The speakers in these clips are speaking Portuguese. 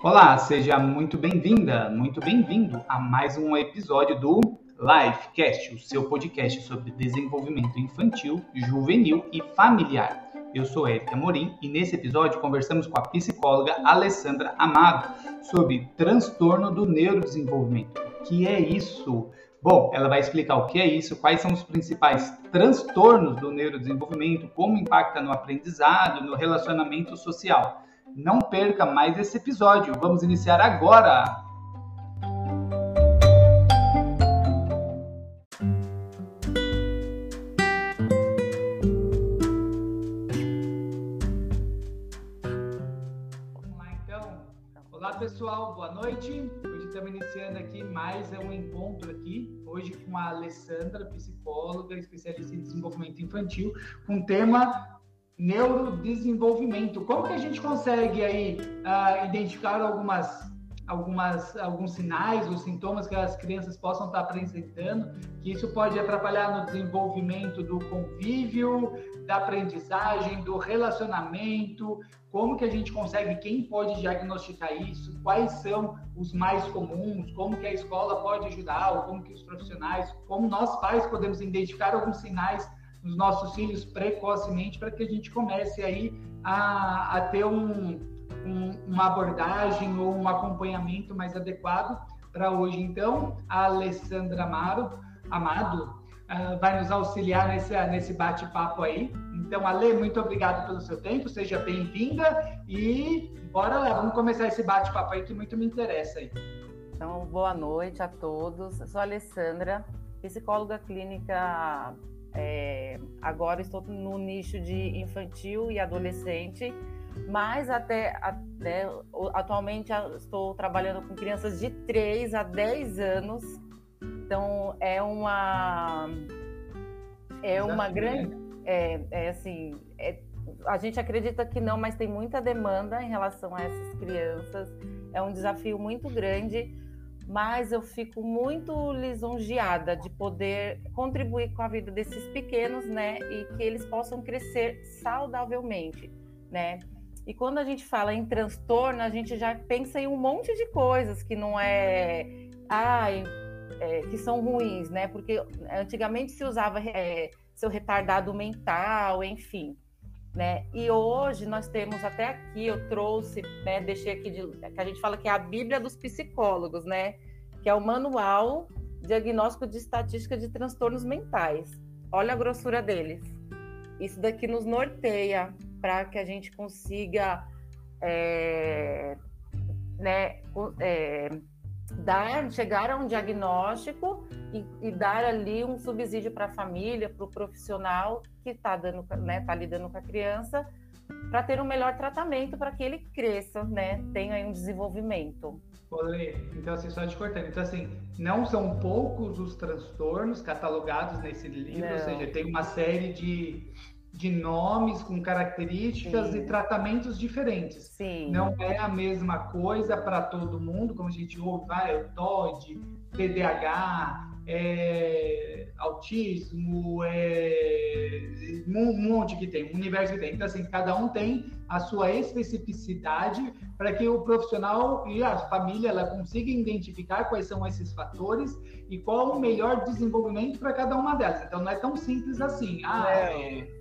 Olá, seja muito bem-vinda, muito bem-vindo a mais um episódio do Lifecast, o seu podcast sobre desenvolvimento infantil, juvenil e familiar. Eu sou Erika Morim e nesse episódio conversamos com a psicóloga Alessandra Amado sobre transtorno do neurodesenvolvimento. O que é isso? Bom, ela vai explicar o que é isso, quais são os principais transtornos do neurodesenvolvimento, como impacta no aprendizado, no relacionamento social. Não perca mais esse episódio. Vamos iniciar agora. Vamos lá então. Olá pessoal, boa noite. Hoje estamos iniciando aqui mais um encontro aqui, hoje com a Alessandra, psicóloga, especialista em desenvolvimento infantil, com o tema neurodesenvolvimento. Como que a gente consegue aí uh, identificar algumas, algumas, alguns sinais ou sintomas que as crianças possam estar apresentando, que isso pode atrapalhar no desenvolvimento do convívio, da aprendizagem, do relacionamento, como que a gente consegue, quem pode diagnosticar isso, quais são os mais comuns, como que a escola pode ajudar, ou como que os profissionais, como nós pais podemos identificar alguns sinais nos nossos filhos precocemente para que a gente comece aí a, a ter um, um, uma abordagem ou um acompanhamento mais adequado para hoje. Então, a Alessandra Amaro, Amado uh, vai nos auxiliar nesse, nesse bate-papo aí. Então, Ale, muito obrigado pelo seu tempo, seja bem-vinda e bora lá, vamos começar esse bate-papo aí que muito me interessa aí. Então, boa noite a todos. Eu sou a Alessandra, psicóloga clínica é, agora estou no nicho de infantil e adolescente, mas até, até atualmente estou trabalhando com crianças de 3 a 10 anos. Então é uma é uma grande é, é assim é, a gente acredita que não, mas tem muita demanda em relação a essas crianças. É um desafio muito grande mas eu fico muito lisonjeada de poder contribuir com a vida desses pequenos, né, e que eles possam crescer saudavelmente, né? E quando a gente fala em transtorno, a gente já pensa em um monte de coisas que não é, ai, é, que são ruins, né? Porque antigamente se usava é, seu retardado mental, enfim. Né? E hoje nós temos até aqui, eu trouxe, né, deixei aqui de, que a gente fala que é a Bíblia dos psicólogos, né? Que é o Manual Diagnóstico de Estatística de Transtornos Mentais. Olha a grossura deles. Isso daqui nos norteia para que a gente consiga é, né, é, dar, chegar a um diagnóstico e, e dar ali um subsídio para a família, para o profissional que está dando, né, tá lidando com a criança, para ter um melhor tratamento para que ele cresça, né, tenha aí um desenvolvimento. Olê, então assim, só te cortando. Então assim, não são poucos os transtornos catalogados nesse livro, não. ou seja, tem uma série de de nomes com características Sim. e tratamentos diferentes. Sim. Não é a mesma coisa para todo mundo, como a gente ouve, ah, é o TOD, TDAH, é, autismo, é, um monte que tem, um universo que tem. Então, assim, cada um tem a sua especificidade para que o profissional e a família ela consiga identificar quais são esses fatores e qual o melhor desenvolvimento para cada uma delas. Então, não é tão simples assim. Ah, é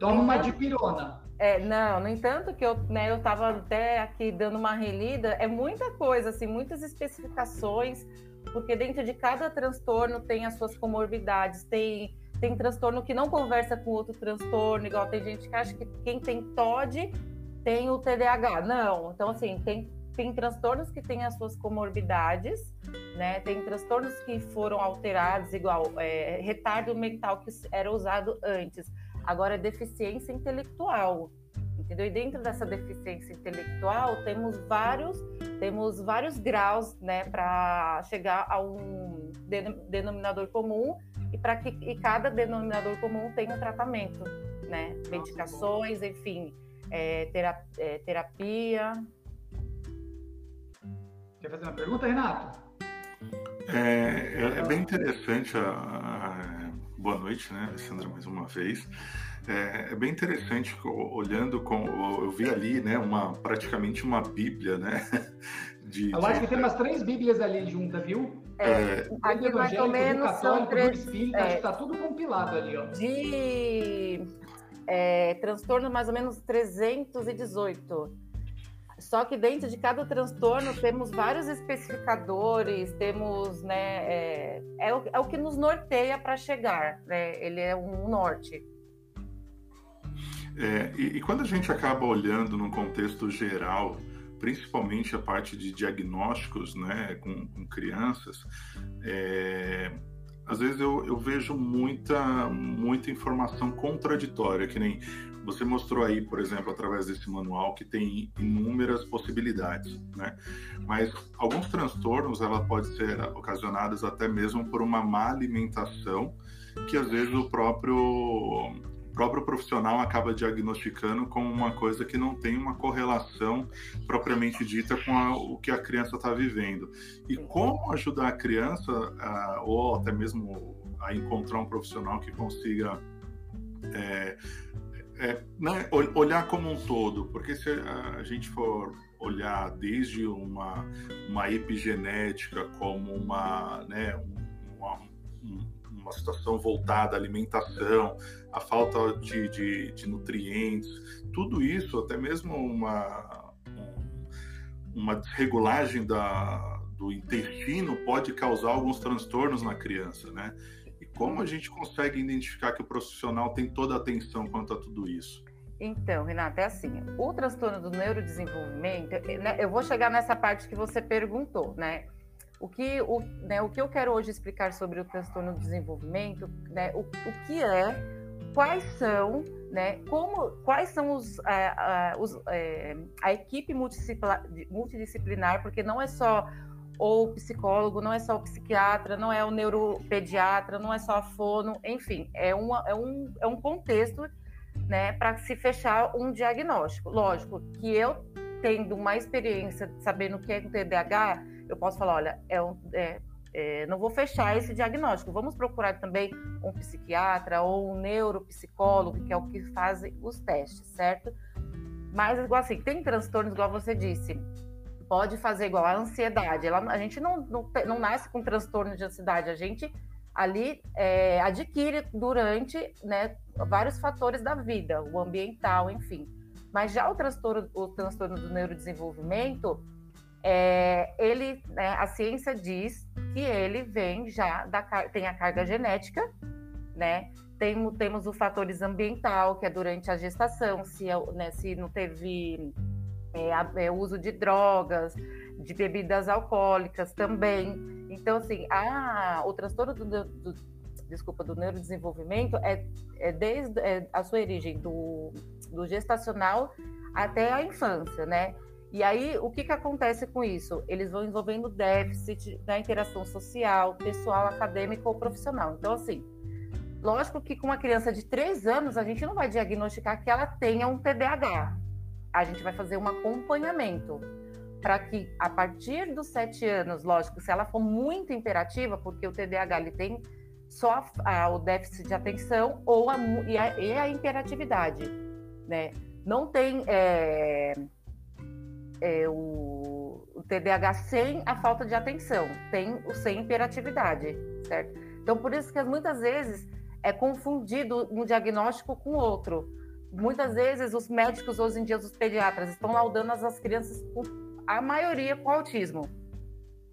Toma uma dipirona. É, não, no entanto que eu, né, eu estava até aqui dando uma relida, é muita coisa, assim, muitas especificações, porque dentro de cada transtorno tem as suas comorbidades, tem, tem transtorno que não conversa com outro transtorno, igual tem gente que acha que quem tem TOD tem o TDAH. Não, então assim, tem, tem transtornos que têm as suas comorbidades, né? Tem transtornos que foram alterados, igual é, retardo mental que era usado antes Agora, deficiência intelectual, entendeu? E dentro dessa deficiência intelectual temos vários, temos vários graus, né, para chegar a um denominador comum e para que e cada denominador comum tenha um tratamento, né? Medicações, enfim, é, terapia, é, terapia. Quer fazer uma pergunta, Renato? É, é, é bem interessante a, a boa noite, né, Alessandra, mais uma vez. É, é, bem interessante, olhando com, eu vi ali, né, uma praticamente uma Bíblia, né? De, eu acho que tem umas três Bíblias ali juntas, viu? É, é aqui mais ou menos católico, são três. Espírita, é, acho que tá tudo compilado ali, ó. De é, transtorno mais ou menos 318. Só que dentro de cada transtorno temos vários especificadores, temos, né, é, é, o, é o que nos norteia para chegar, né? Ele é um norte. É, e, e, quando a gente acaba olhando no contexto geral, principalmente a parte de diagnósticos né, com, com crianças, é, às vezes eu, eu, vejo muita, muita informação contraditória, que nem você mostrou aí, por exemplo, através desse manual, que tem inúmeras possibilidades, né? Mas alguns transtornos, ela pode ser ocasionados até mesmo por uma má alimentação, que às vezes o próprio próprio profissional acaba diagnosticando como uma coisa que não tem uma correlação propriamente dita com a, o que a criança está vivendo. E como ajudar a criança, a, ou até mesmo a encontrar um profissional que consiga é, é, né, olhar como um todo, porque se a gente for olhar desde uma, uma epigenética como uma, né, uma, uma situação voltada à alimentação, a falta de, de, de nutrientes, tudo isso, até mesmo uma, uma desregulagem da, do intestino pode causar alguns transtornos na criança, né? E como a gente consegue identificar que o profissional tem toda a atenção quanto a tudo isso? Então, Renata, é assim, o transtorno do neurodesenvolvimento, né, eu vou chegar nessa parte que você perguntou, né? O que, o, né, o que eu quero hoje explicar sobre o transtorno do desenvolvimento, né, o, o que é, quais são, né, como, quais são os, a, a, os, é, a equipe multidisciplinar, multidisciplinar, porque não é só o psicólogo, não é só o psiquiatra, não é o neuropediatra, não é só a fono, enfim, é, uma, é, um, é um contexto né, para se fechar um diagnóstico. Lógico que eu, tendo uma experiência sabendo o que é o TDAH, eu posso falar, olha, é um, é, é, não vou fechar esse diagnóstico. Vamos procurar também um psiquiatra ou um neuropsicólogo, que é o que fazem os testes, certo? Mas, igual assim, tem transtornos, igual você disse, pode fazer igual a ansiedade. Ela, a gente não, não, não, nasce com transtorno de ansiedade, a gente ali é, adquire durante né, vários fatores da vida, o ambiental, enfim. Mas já o transtorno, o transtorno do neurodesenvolvimento, é, ele, né, a ciência diz que ele vem já da tem a carga genética, né? Tem, temos o fatores ambiental, que é durante a gestação, se, é né, se não teve é, é, uso de drogas, de bebidas alcoólicas também. Então, assim, a, o transtorno do, do, desculpa, do neurodesenvolvimento é, é desde é, a sua origem do, do gestacional até a infância, né? E aí, o que, que acontece com isso? Eles vão envolvendo déficit na interação social, pessoal, acadêmico ou profissional. Então, assim, lógico que com uma criança de 3 anos, a gente não vai diagnosticar que ela tenha um TDAH. A gente vai fazer um acompanhamento para que, a partir dos 7 anos, lógico, se ela for muito imperativa, porque o TDAH ele tem só a, a, o déficit de atenção ou a, e, a, e a imperatividade, né? Não tem... É é, o, o TDAH sem a falta de atenção, tem o sem hiperatividade, certo? Então, por isso que muitas vezes é confundido um diagnóstico com outro. Muitas vezes os médicos, hoje em dia, os pediatras, estão laudando as crianças, a maioria com autismo.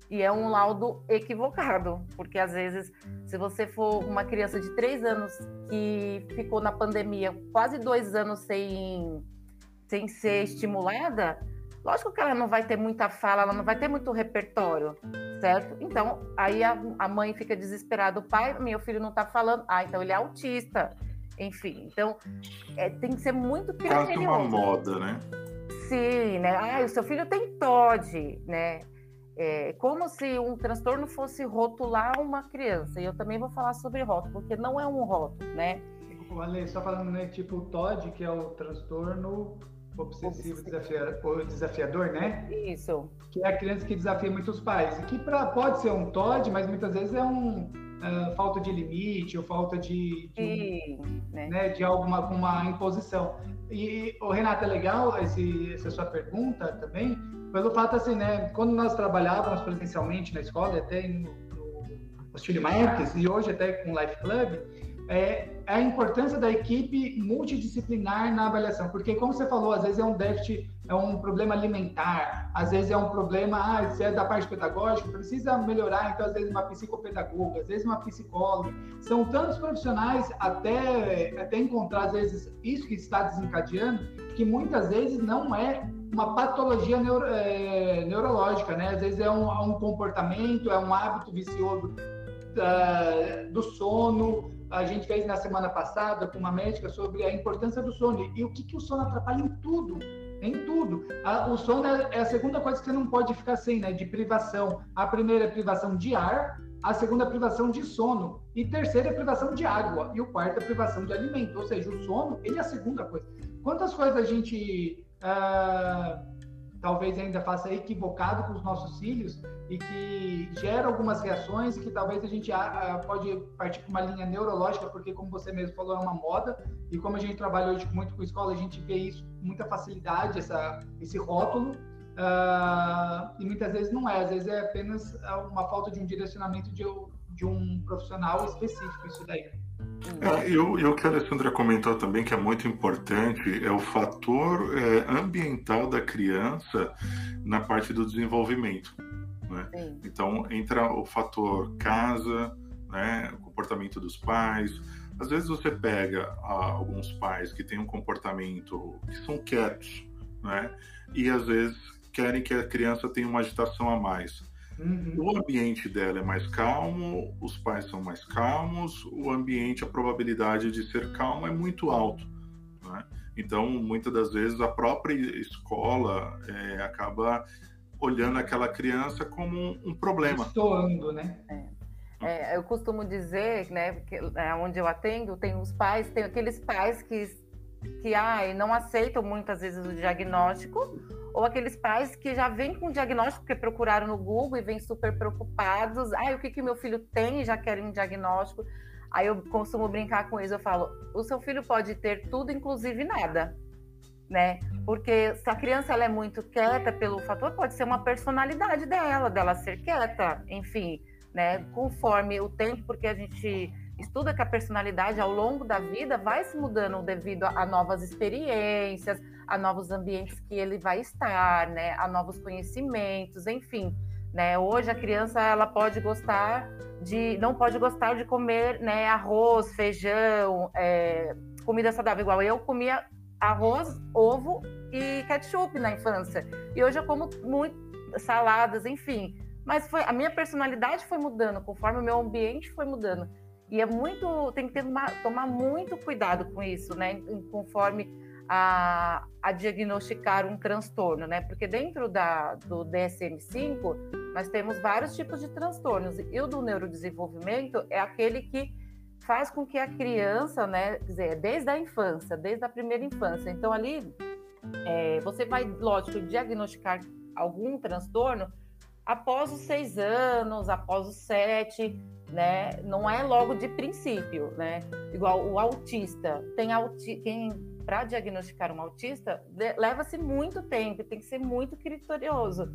E é um laudo equivocado, porque às vezes, se você for uma criança de três anos que ficou na pandemia quase dois anos sem, sem ser estimulada, Lógico que ela não vai ter muita fala, ela não vai ter muito repertório, certo? Então, aí a, a mãe fica desesperada, o pai, meu filho não está falando, ah, então ele é autista. Enfim, então é, tem que ser muito criterioso. Quase uma moda, né? Sim, né? Ah, o seu filho tem TOD, né? É como se um transtorno fosse rotular uma criança. E eu também vou falar sobre rótulo, porque não é um rótulo, né? Ale, só falando, né? Tipo o TOD, que é o transtorno obsessivo desafiador, desafiador, né? Isso. Que é a criança que desafia muitos pais. E que pra, pode ser um TOD, mas muitas vezes é um, uh, falta de limite ou falta de, de, né? né, de alguma uma imposição. E, o Renato, é legal esse, essa sua pergunta também, pelo fato assim, né, quando nós trabalhávamos presencialmente na escola, até no, no Marques, e hoje até com o Life Club, é, a importância da equipe multidisciplinar na avaliação, porque como você falou, às vezes é um déficit, é um problema alimentar, às vezes é um problema, ah, é da parte pedagógica, precisa melhorar, então às vezes uma psicopedagoga, às vezes uma psicóloga, são tantos profissionais até, até encontrar às vezes isso que está desencadeando, que muitas vezes não é uma patologia neuro, é, neurológica, né? Às vezes é um, é um comportamento, é um hábito vicioso da, do sono, a gente fez na semana passada com uma médica sobre a importância do sono e o que, que o sono atrapalha em tudo. Em tudo. A, o sono é, é, a segunda coisa que você não pode ficar sem, né? De privação. A primeira é privação de ar, a segunda é privação de sono, e terceira é privação de água, e o quarto é privação de alimento. Ou seja, o sono, ele é a segunda coisa. Quantas coisas a gente. Uh, talvez ainda faça equivocado com os nossos filhos e que gera algumas reações que talvez a gente pode partir para uma linha neurológica, porque como você mesmo falou, é uma moda. E como a gente trabalha hoje muito com escola, a gente vê isso com muita facilidade, essa, esse rótulo, uh, e muitas vezes não é, às vezes é apenas uma falta de um direcionamento de, de um profissional específico, isso daí. É, e o que a Alessandra comentou também, que é muito importante, é o fator é, ambiental da criança na parte do desenvolvimento. Né? Então, entra o fator casa, né, o comportamento dos pais. Às vezes você pega ah, alguns pais que têm um comportamento que são quietos, né, e às vezes querem que a criança tenha uma agitação a mais. Uhum. O ambiente dela é mais calmo, os pais são mais calmos, o ambiente, a probabilidade de ser calmo é muito alto. Né? Então, muitas das vezes, a própria escola é, acaba olhando aquela criança como um, um problema. Estoando, né? É. É, eu costumo dizer, né, que é, onde eu atendo, tem os pais, tem aqueles pais que, que ai, não aceitam muitas vezes o diagnóstico, ou aqueles pais que já vêm com o diagnóstico porque procuraram no Google e vêm super preocupados. Ah, o que que meu filho tem e já querem um diagnóstico. Aí eu costumo brincar com eles, eu falo, o seu filho pode ter tudo, inclusive nada, né? Porque se a criança ela é muito quieta pelo fator, pode ser uma personalidade dela, dela ser quieta, enfim, né? Conforme o tempo, porque a gente estuda que a personalidade ao longo da vida vai se mudando devido a, novas experiências, a novos ambientes que ele vai estar, né, a novos conhecimentos, enfim. Né? Hoje a criança ela pode gostar de, não pode gostar de comer né, arroz, feijão, é, comida saudável igual eu comia arroz, ovo e ketchup na infância. E hoje eu como muito saladas, enfim. Mas foi a minha personalidade foi mudando conforme o meu ambiente foi mudando. E é muito, tem que ter uma, tomar muito cuidado com isso, né? Conforme a, a diagnosticar um transtorno, né? Porque dentro da, do DSM-5 nós temos vários tipos de transtornos e o do neurodesenvolvimento é aquele que faz com que a criança, né, quer dizer, desde a infância, desde a primeira infância. Então ali é, você vai, lógico, diagnosticar algum transtorno após os seis anos, após os sete, né? Não é logo de princípio, né? Igual o autista, tem auti quem para diagnosticar um autista leva-se muito tempo, tem que ser muito criterioso.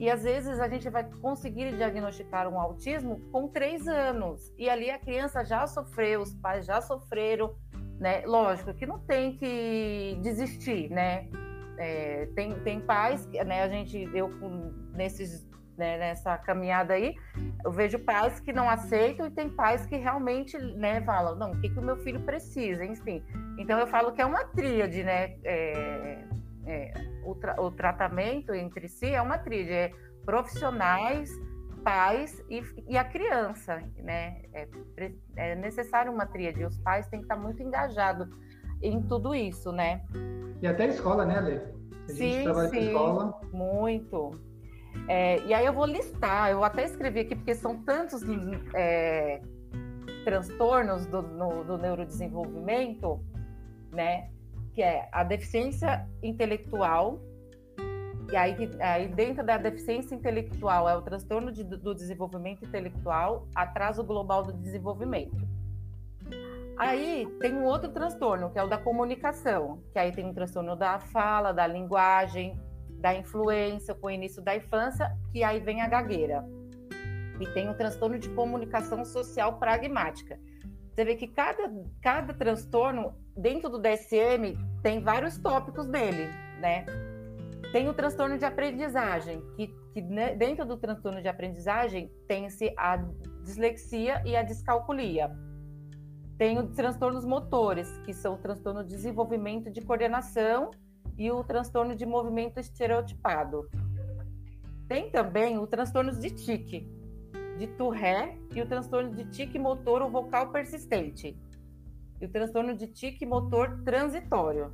E às vezes a gente vai conseguir diagnosticar um autismo com três anos. E ali a criança já sofreu, os pais já sofreram, né? Lógico que não tem que desistir, né? É, tem, tem pais, né? A gente, eu nesses né, nessa caminhada aí, eu vejo pais que não aceitam e tem pais que realmente né, falam, não, o que, que o meu filho precisa, enfim. Então eu falo que é uma tríade, né? É, é, o, tra o, tratamento entre si é uma tríade, é profissionais, pais e, e a criança, né? É, é, necessário uma tríade, os pais têm que estar muito engajados em tudo isso, né? E até a escola, né, Lê? A gente sim, trabalha sim, escola. Muito. É, e aí eu vou listar, eu até escrevi aqui, porque são tantos é, transtornos do, no, do neurodesenvolvimento, né? Que é a deficiência intelectual, e aí, aí dentro da deficiência intelectual é o transtorno de, do desenvolvimento intelectual, atraso global do desenvolvimento. Aí tem um outro transtorno, que é o da comunicação, que aí tem um transtorno da fala, da linguagem, da influência com o início da infância, que aí vem a gagueira. E tem o transtorno de comunicação social pragmática. Você vê que cada, cada transtorno, dentro do DSM, tem vários tópicos dele, né? Tem o transtorno de aprendizagem, que, que né, dentro do transtorno de aprendizagem tem-se a dislexia e a descalculia. Tem os transtornos motores, que são o transtorno de desenvolvimento de coordenação e o transtorno de movimento estereotipado. Tem também o transtorno de tique, de Tourette e o transtorno de tique motor ou vocal persistente. E o transtorno de tique motor transitório.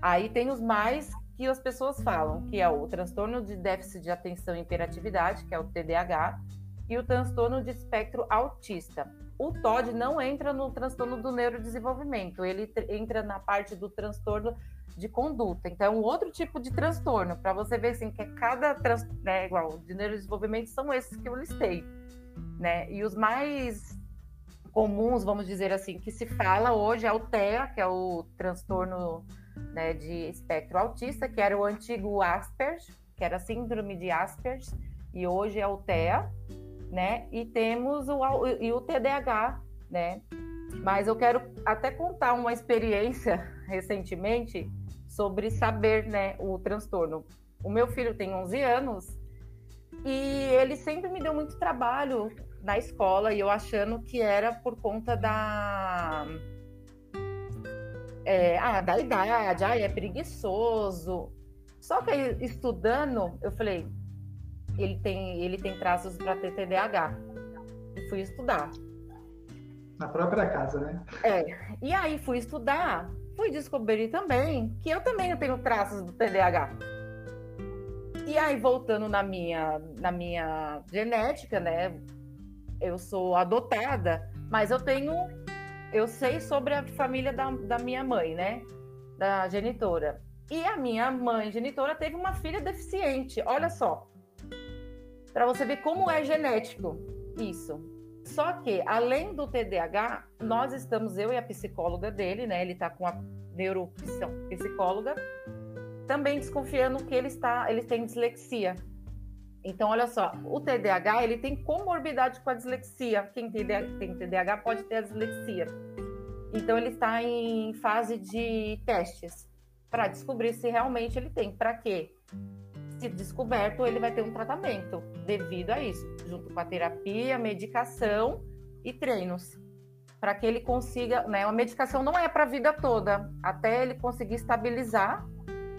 Aí tem os mais que as pessoas falam, que é o transtorno de déficit de atenção e hiperatividade, que é o TDAH, e o transtorno de espectro autista. O TOD não entra no transtorno do neurodesenvolvimento, ele entra na parte do transtorno de conduta. Então, é um outro tipo de transtorno, para você ver assim, que é cada transtorno, né, igual, de neurodesenvolvimento são esses que eu listei, né? E os mais comuns, vamos dizer assim, que se fala hoje é o TEA, que é o transtorno né, de espectro autista, que era o antigo Asperger, que era a síndrome de Asperger, e hoje é o TEA, né? E temos o, e o TDAH, né? Mas eu quero até contar uma experiência recentemente sobre saber, né, o transtorno. O meu filho tem 11 anos e ele sempre me deu muito trabalho na escola e eu achando que era por conta da é, ah, da idade, ah, é preguiçoso. Só que estudando, eu falei, ele tem, ele tem traços para ter TDAH. E fui estudar. Na própria casa, né? É. E aí fui estudar, fui descobrir também que eu também tenho traços do TDAH. E aí, voltando na minha, na minha genética, né? Eu sou adotada, mas eu tenho. Eu sei sobre a família da, da minha mãe, né? Da genitora. E a minha mãe genitora teve uma filha deficiente. Olha só para você ver como é genético isso. Só que, além do TDAH, nós estamos, eu e a psicóloga dele, né? Ele está com a neuropsicóloga, também desconfiando que ele está, ele tem dislexia. Então, olha só, o TDAH ele tem comorbidade com a dislexia. Quem tem TDAH pode ter a dislexia. Então, ele está em fase de testes para descobrir se realmente ele tem. Para quê? Se descoberto, ele vai ter um tratamento devido a isso, junto com a terapia, medicação e treinos, para que ele consiga, né? A medicação não é para a vida toda, até ele conseguir estabilizar,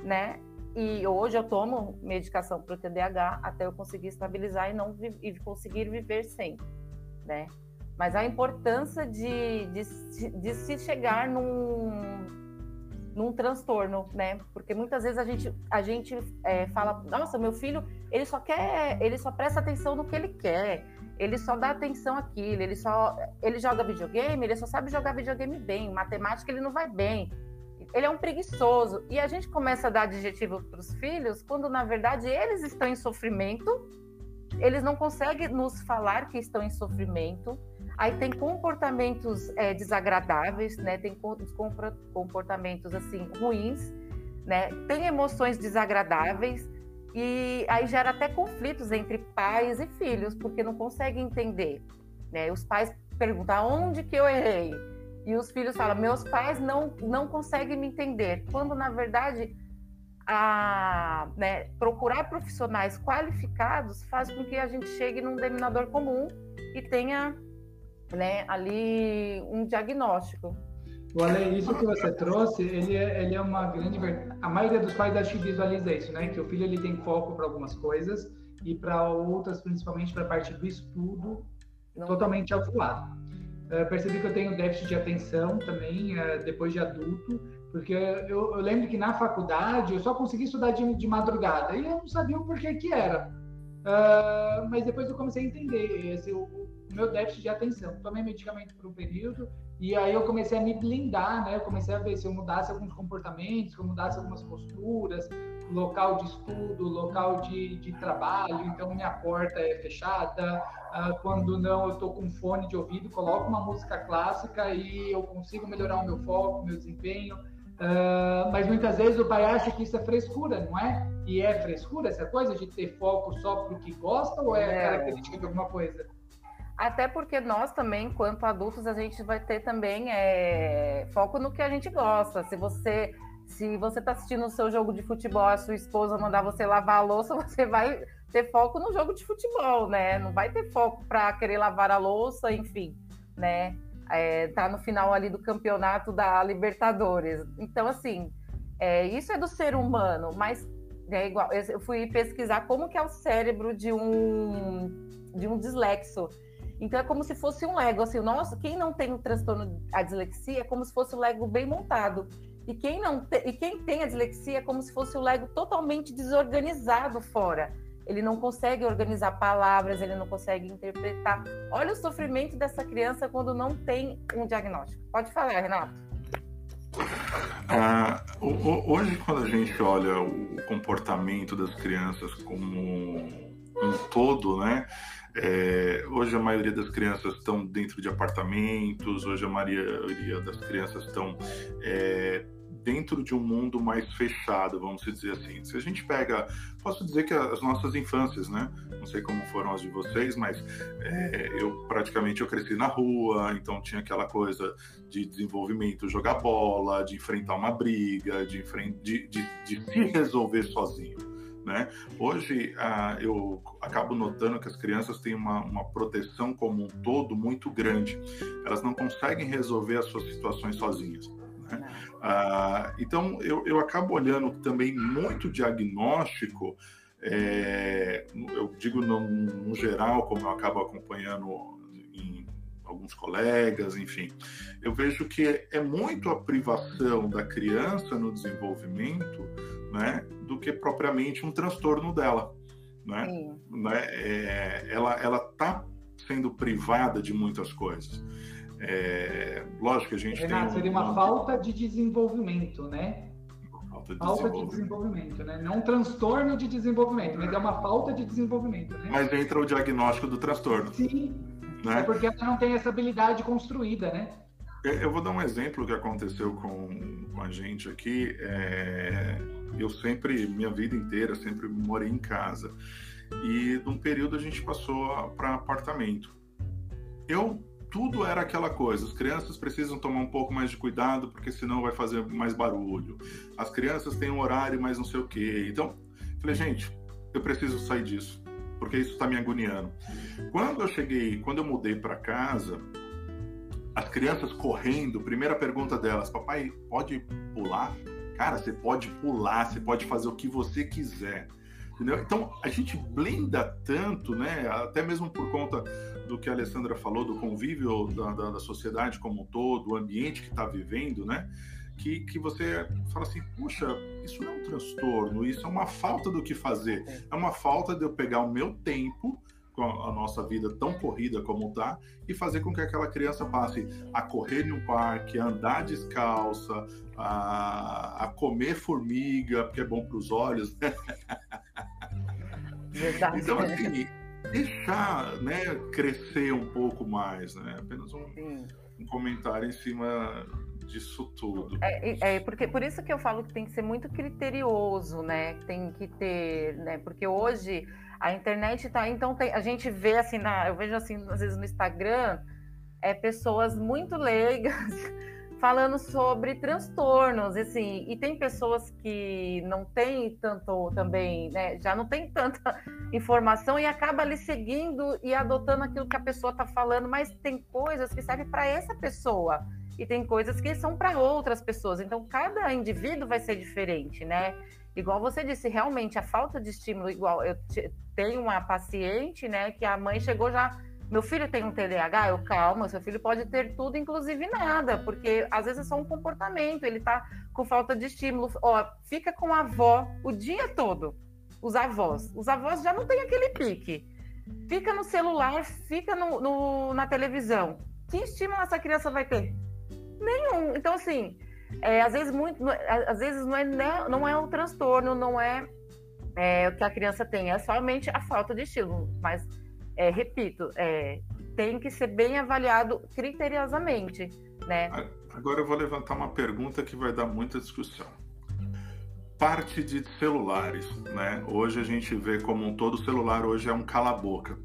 né? E hoje eu tomo medicação para o TDAH até eu conseguir estabilizar e não e conseguir viver sem, né? Mas a importância de, de, de se chegar num, num transtorno, né? Porque muitas vezes a gente, a gente é, fala, nossa, meu filho, ele só quer, ele só presta atenção no que ele quer, ele só dá atenção àquilo, ele só, ele joga videogame, ele só sabe jogar videogame bem, matemática ele não vai bem, ele é um preguiçoso. E a gente começa a dar adjetivo para os filhos quando na verdade eles estão em sofrimento, eles não conseguem nos falar que estão em sofrimento Aí tem comportamentos é, desagradáveis, né? Tem comportamentos assim ruins, né? Tem emoções desagradáveis e aí gera até conflitos entre pais e filhos porque não conseguem entender, né? Os pais perguntam onde que eu errei e os filhos falam meus pais não não conseguem me entender quando na verdade a, né, procurar profissionais qualificados faz com que a gente chegue num denominador comum e tenha né, ali um diagnóstico. Olha, isso que você trouxe, ele é, ele é uma grande verdade. A maioria dos pais acho que visualiza isso, né? Que o filho ele tem foco para algumas coisas e para outras, principalmente para a parte do estudo, Não. totalmente avoado. Uh, percebi que eu tenho déficit de atenção também, uh, depois de adulto, porque eu, eu, lembro que na faculdade eu só consegui estudar de, de madrugada e eu não sabia o porquê que era. Uh, mas depois eu comecei a entender esse, o, meu déficit de atenção. Tomei medicamento por um período, E aí eu comecei a me blindar, né? Eu comecei a ver se eu mudasse alguns comportamentos, se eu mudasse algumas posturas, local de estudo, local de, de trabalho, então minha porta é fechada. Ah, quando não, eu estou com fone de ouvido, coloco uma música clássica e eu consigo melhorar o meu foco, meu desempenho. Uh, mas muitas vezes o pai acha que isso é frescura, não é? E é frescura essa coisa de ter foco só para o que gosta ou é, é característica de alguma coisa? Até porque nós também, enquanto adultos, a gente vai ter também é, foco no que a gente gosta. Se você se você está assistindo o seu jogo de futebol, a sua esposa mandar você lavar a louça, você vai ter foco no jogo de futebol, né? Não vai ter foco para querer lavar a louça, enfim, né? É, tá no final ali do campeonato da Libertadores. Então, assim, é, isso é do ser humano, mas é igual. Eu fui pesquisar como que é o cérebro de um de um dislexo. Então é como se fosse um Lego, assim, nossa, quem não tem o transtorno a dislexia é como se fosse o Lego bem montado. E quem não te, e quem tem a dislexia é como se fosse o Lego totalmente desorganizado fora. Ele não consegue organizar palavras, ele não consegue interpretar. Olha o sofrimento dessa criança quando não tem um diagnóstico. Pode falar, Renato. Ah, hoje, quando a gente olha o comportamento das crianças como um todo, né? É, hoje a maioria das crianças estão dentro de apartamentos, hoje a maioria das crianças estão é, dentro de um mundo mais fechado, vamos dizer assim. Se a gente pega, posso dizer que as nossas infâncias, né? Não sei como foram as de vocês, mas é, eu praticamente eu cresci na rua, então tinha aquela coisa de desenvolvimento, jogar bola, de enfrentar uma briga, de, de, de, de se resolver sozinho. Né? Hoje ah, eu acabo notando que as crianças têm uma, uma, proteção como um todo muito grande. Elas não conseguem resolver as suas situações sozinhas. Né? Ah, então eu, eu acabo olhando também muito diagnóstico. É, eu digo no, no geral, como eu acabo acompanhando em alguns colegas, enfim, eu vejo que é muito a privação da criança no desenvolvimento né, do que propriamente um transtorno dela. Né? né? É, ela ela está sendo privada de muitas coisas. É, lógico que a gente Renato, tem. Um... Seria uma falta de desenvolvimento, né? Falta de, falta desenvolvimento. de desenvolvimento, né? Não um transtorno de desenvolvimento, mas é uma falta de desenvolvimento, né? Mas entra o diagnóstico do transtorno. Sim. Né? É porque ela não tem essa habilidade construída, né? Eu vou dar um exemplo que aconteceu com, com a gente aqui. É, eu sempre, minha vida inteira, sempre morei em casa. E num período a gente passou para apartamento. Eu tudo era aquela coisa. As crianças precisam tomar um pouco mais de cuidado, porque senão vai fazer mais barulho. As crianças têm um horário, mas não sei o quê. Então, falei, gente, eu preciso sair disso, porque isso está me agoniando. Quando eu cheguei, quando eu mudei para casa, as crianças correndo, primeira pergunta delas, papai, pode pular? Cara, você pode pular, você pode fazer o que você quiser. Entendeu? Então, a gente blenda tanto, né? Até mesmo por conta do que a Alessandra falou, do convívio da, da, da sociedade como um todo, do ambiente que está vivendo, né? Que, que você fala assim, puxa, isso não é um transtorno, isso é uma falta do que fazer. É, é uma falta de eu pegar o meu tempo com a nossa vida tão corrida como está e fazer com que aquela criança passe a correr no parque, a andar descalça, a, a comer formiga, porque é bom para os olhos. Né? Verdade. Então, assim, deixar né, crescer um pouco mais, né? Apenas um, um comentário em cima disso tudo. É, é, porque por isso que eu falo que tem que ser muito criterioso, né? Tem que ter, né? Porque hoje a internet tá, então tem, a gente vê assim, na, eu vejo assim, às vezes no Instagram, é pessoas muito leigas falando sobre transtornos, assim, e tem pessoas que não têm tanto também, né, já não tem tanta informação e acaba ali seguindo e adotando aquilo que a pessoa está falando, mas tem coisas que servem para essa pessoa e tem coisas que são para outras pessoas. Então, cada indivíduo vai ser diferente, né? Igual você disse, realmente a falta de estímulo, igual eu tenho uma paciente, né, que a mãe chegou já, meu filho tem um TDAH, eu calma, seu filho pode ter tudo, inclusive nada, porque às vezes é só um comportamento, ele tá com falta de estímulo, ó, fica com a avó o dia todo, os avós, os avós já não tem aquele pique, fica no celular, fica no, no na televisão, que estímulo essa criança vai ter? Nenhum. Então, assim, é, às vezes muito, às vezes não é, não é um transtorno, não é, é o que a criança tem, é somente a falta de estímulo. Mas, é, repito, é, tem que ser bem avaliado criteriosamente, né? Agora eu vou levantar uma pergunta que vai dar muita discussão. Parte de celulares, né? Hoje a gente vê como um todo celular hoje é um cala-boca.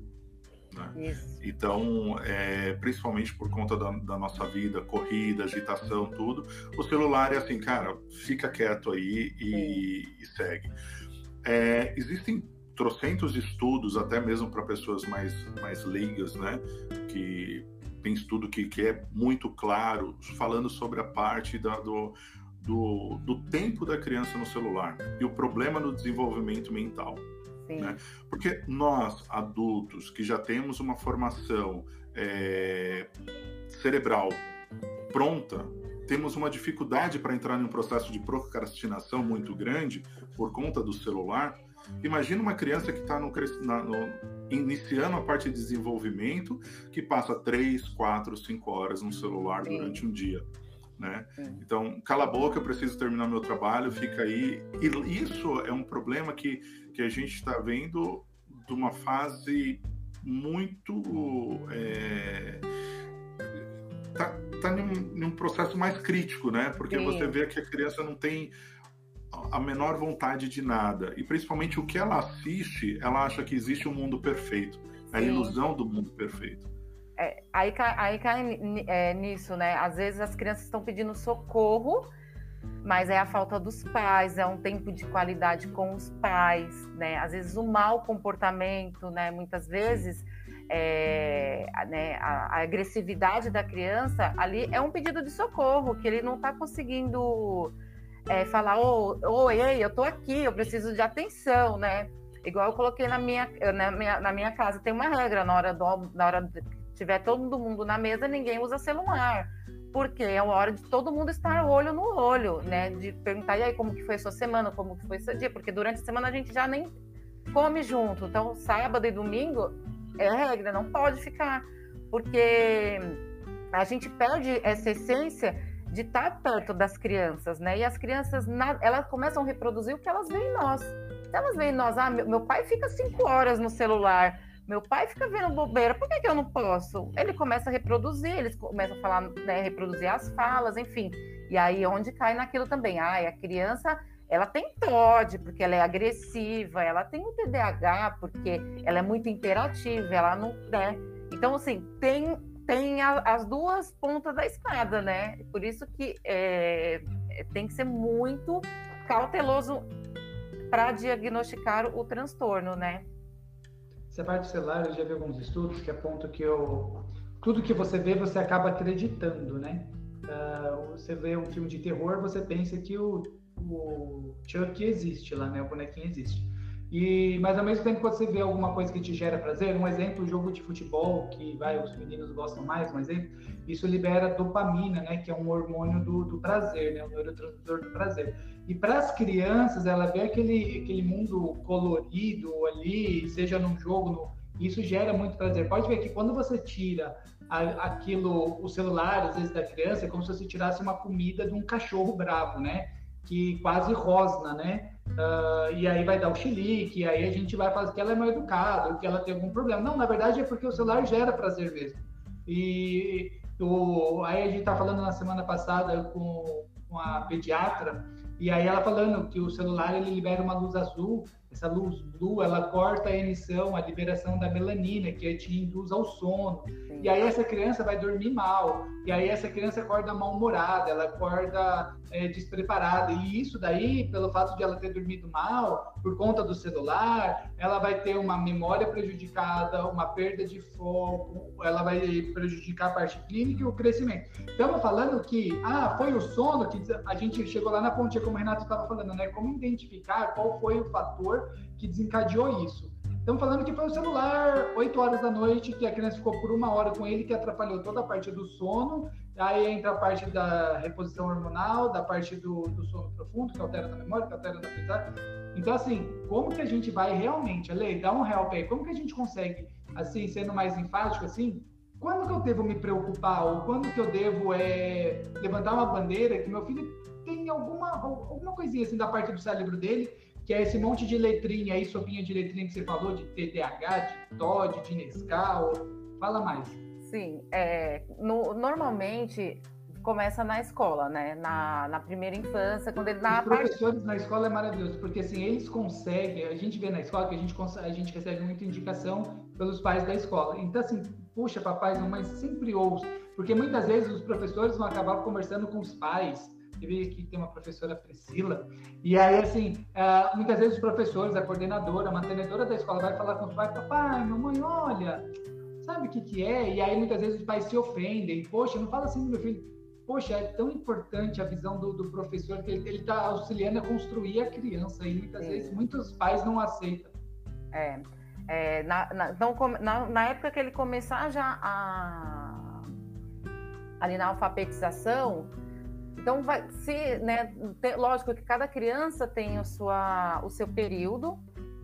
Né? Então, é, principalmente por conta da, da, nossa vida, corrida, agitação, tudo, o celular é assim, cara, fica quieto aí e, e segue. É, existem trocentos estudos, até mesmo para pessoas mais, mais leigas, né? Que tem estudo que, que é muito claro, falando sobre a parte da, do, do, do tempo da criança no celular e o problema no desenvolvimento mental. Né? Porque nós, adultos, que já temos uma formação é, cerebral pronta, temos uma dificuldade para entrar em um processo de procrastinação muito grande por conta do celular. Imagina uma criança que está no, no, iniciando a parte de desenvolvimento, que passa 3, 4, 5 horas no celular Sim. durante um dia. Né? Então, cala a boca, eu preciso terminar meu trabalho, fica aí. E isso é um problema que, que a gente está vendo de uma fase muito. É, tá, tá num, num, processo mais crítico, né? Porque Sim. você vê que a criança não tem a menor vontade de nada. E principalmente o que ela assiste, ela acha que existe um mundo perfeito. É a ilusão do mundo perfeito. É, aí cai, aí cai é, nisso, né? Às vezes as crianças estão pedindo socorro, mas é a falta dos pais, é um tempo de qualidade com os pais, né? Às vezes o mau comportamento, né? Muitas vezes é, né, a, a, agressividade da criança ali é um pedido de socorro, que ele não está conseguindo é, falar, oh, ei, eu tô aqui, eu preciso de atenção, né? Igual eu coloquei na minha, na minha, na minha casa, tem uma regra na hora do, na hora tiver todo mundo na mesa, ninguém usa celular. Porque é uma hora de todo mundo estar olho no olho, né? De perguntar, e aí, como que foi a sua semana? Como que foi seu dia? Porque durante a semana a gente já nem come junto. Então, sábado e domingo é regra, não pode ficar. Porque a gente perde essa essência de estar perto das crianças, né? E as crianças, elas começam a reproduzir o que elas veem em nós. Elas veem em nós, ah, meu pai fica cinco horas no celular, meu pai fica vendo bobeira, por que, que eu não posso? Ele começa a reproduzir, eles começam a falar, né, reproduzir as falas, enfim. E aí onde cai naquilo também. Ah, a criança, ela tem TOD, porque ela é agressiva, ela tem o TDAH, porque ela é muito interativa, ela não. Né? Então, assim, tem, tem a, as duas pontas da escada, né? Por isso que é, tem que ser muito cauteloso para diagnosticar o transtorno, né? Essa parte celular, eu já vi alguns estudos que apontam que eu, tudo que você vê, você acaba acreditando, né? Uh, você vê um filme de terror, você pensa que o, o Chuck existe lá, né? O bonequinho existe. E, mas ao mesmo tempo, quando você vê alguma coisa que te gera prazer, um exemplo, o jogo de futebol, que vai, os meninos gostam mais, um exemplo, isso libera dopamina, né, que é um hormônio do, do prazer, né, um neurotransmissor do prazer. E para as crianças, ela vê aquele, aquele mundo colorido ali, seja num jogo, no, isso gera muito prazer. Pode ver que quando você tira a, aquilo, o celular, às vezes, da criança, é como se você tirasse uma comida de um cachorro bravo, né? Que quase rosna, né? Uh, e aí vai dar o chilique, e aí a gente vai fazer que ela é mal educada, que ela tem algum problema. Não, na verdade é porque o celular gera prazer mesmo. E o, aí a gente tá falando na semana passada com, com a pediatra, e aí ela falando que o celular ele libera uma luz azul essa luz blue, ela corta a emissão, a liberação da melanina, que te induz ao sono. Sim. E aí essa criança vai dormir mal. E aí essa criança acorda mal-humorada, ela acorda é, despreparada. E isso daí, pelo fato de ela ter dormido mal, por conta do celular, ela vai ter uma memória prejudicada, uma perda de foco, ela vai prejudicar a parte clínica e o crescimento. Estamos falando que, ah, foi o sono que a gente chegou lá na pontinha, como o Renato estava falando, né? Como identificar qual foi o fator que desencadeou isso. Estamos falando que foi o celular, 8 horas da noite, que a criança ficou por uma hora com ele, que atrapalhou toda a parte do sono. Aí entra a parte da reposição hormonal, da parte do, do sono profundo, que altera na memória, que altera na aprendizagem. Então, assim, como que a gente vai realmente, Ale, dá um help aí, como que a gente consegue, assim, sendo mais enfático, assim, quando que eu devo me preocupar ou quando que eu devo é, levantar uma bandeira que meu filho tem alguma, alguma coisinha assim da parte do cérebro dele, que é esse monte de letrinha aí, sopinha de letrinha que você falou, de TDAH, de TOD, de Nescau. Fala mais. Sim, é, no, normalmente começa na escola, né? Na, na primeira infância, quando ele na Os professores parte... na escola é maravilhoso, porque assim, eles conseguem, a gente vê na escola que a gente, consegue, a gente recebe muita indicação pelos pais da escola. Então, assim, puxa, papais e mamães sempre ouçam, porque muitas vezes os professores vão acabar conversando com os pais. Eu vi aqui tem uma professora Priscila, e aí, assim, uh, muitas vezes os professores, a coordenadora, a mantenedora da escola vai falar com os pais, papai, mamãe, olha, sabe o que que é? E aí muitas vezes os pais se ofendem, poxa, não fala assim do meu filho poxa, é tão importante a visão do, do professor que ele está auxiliando a construir a criança e muitas Sim. vezes muitos pais não aceitam. É, é na, na, então, na, na, época que ele começar já a, ali na alfabetização, então vai se, né, lógico que cada criança tem a sua, o seu período,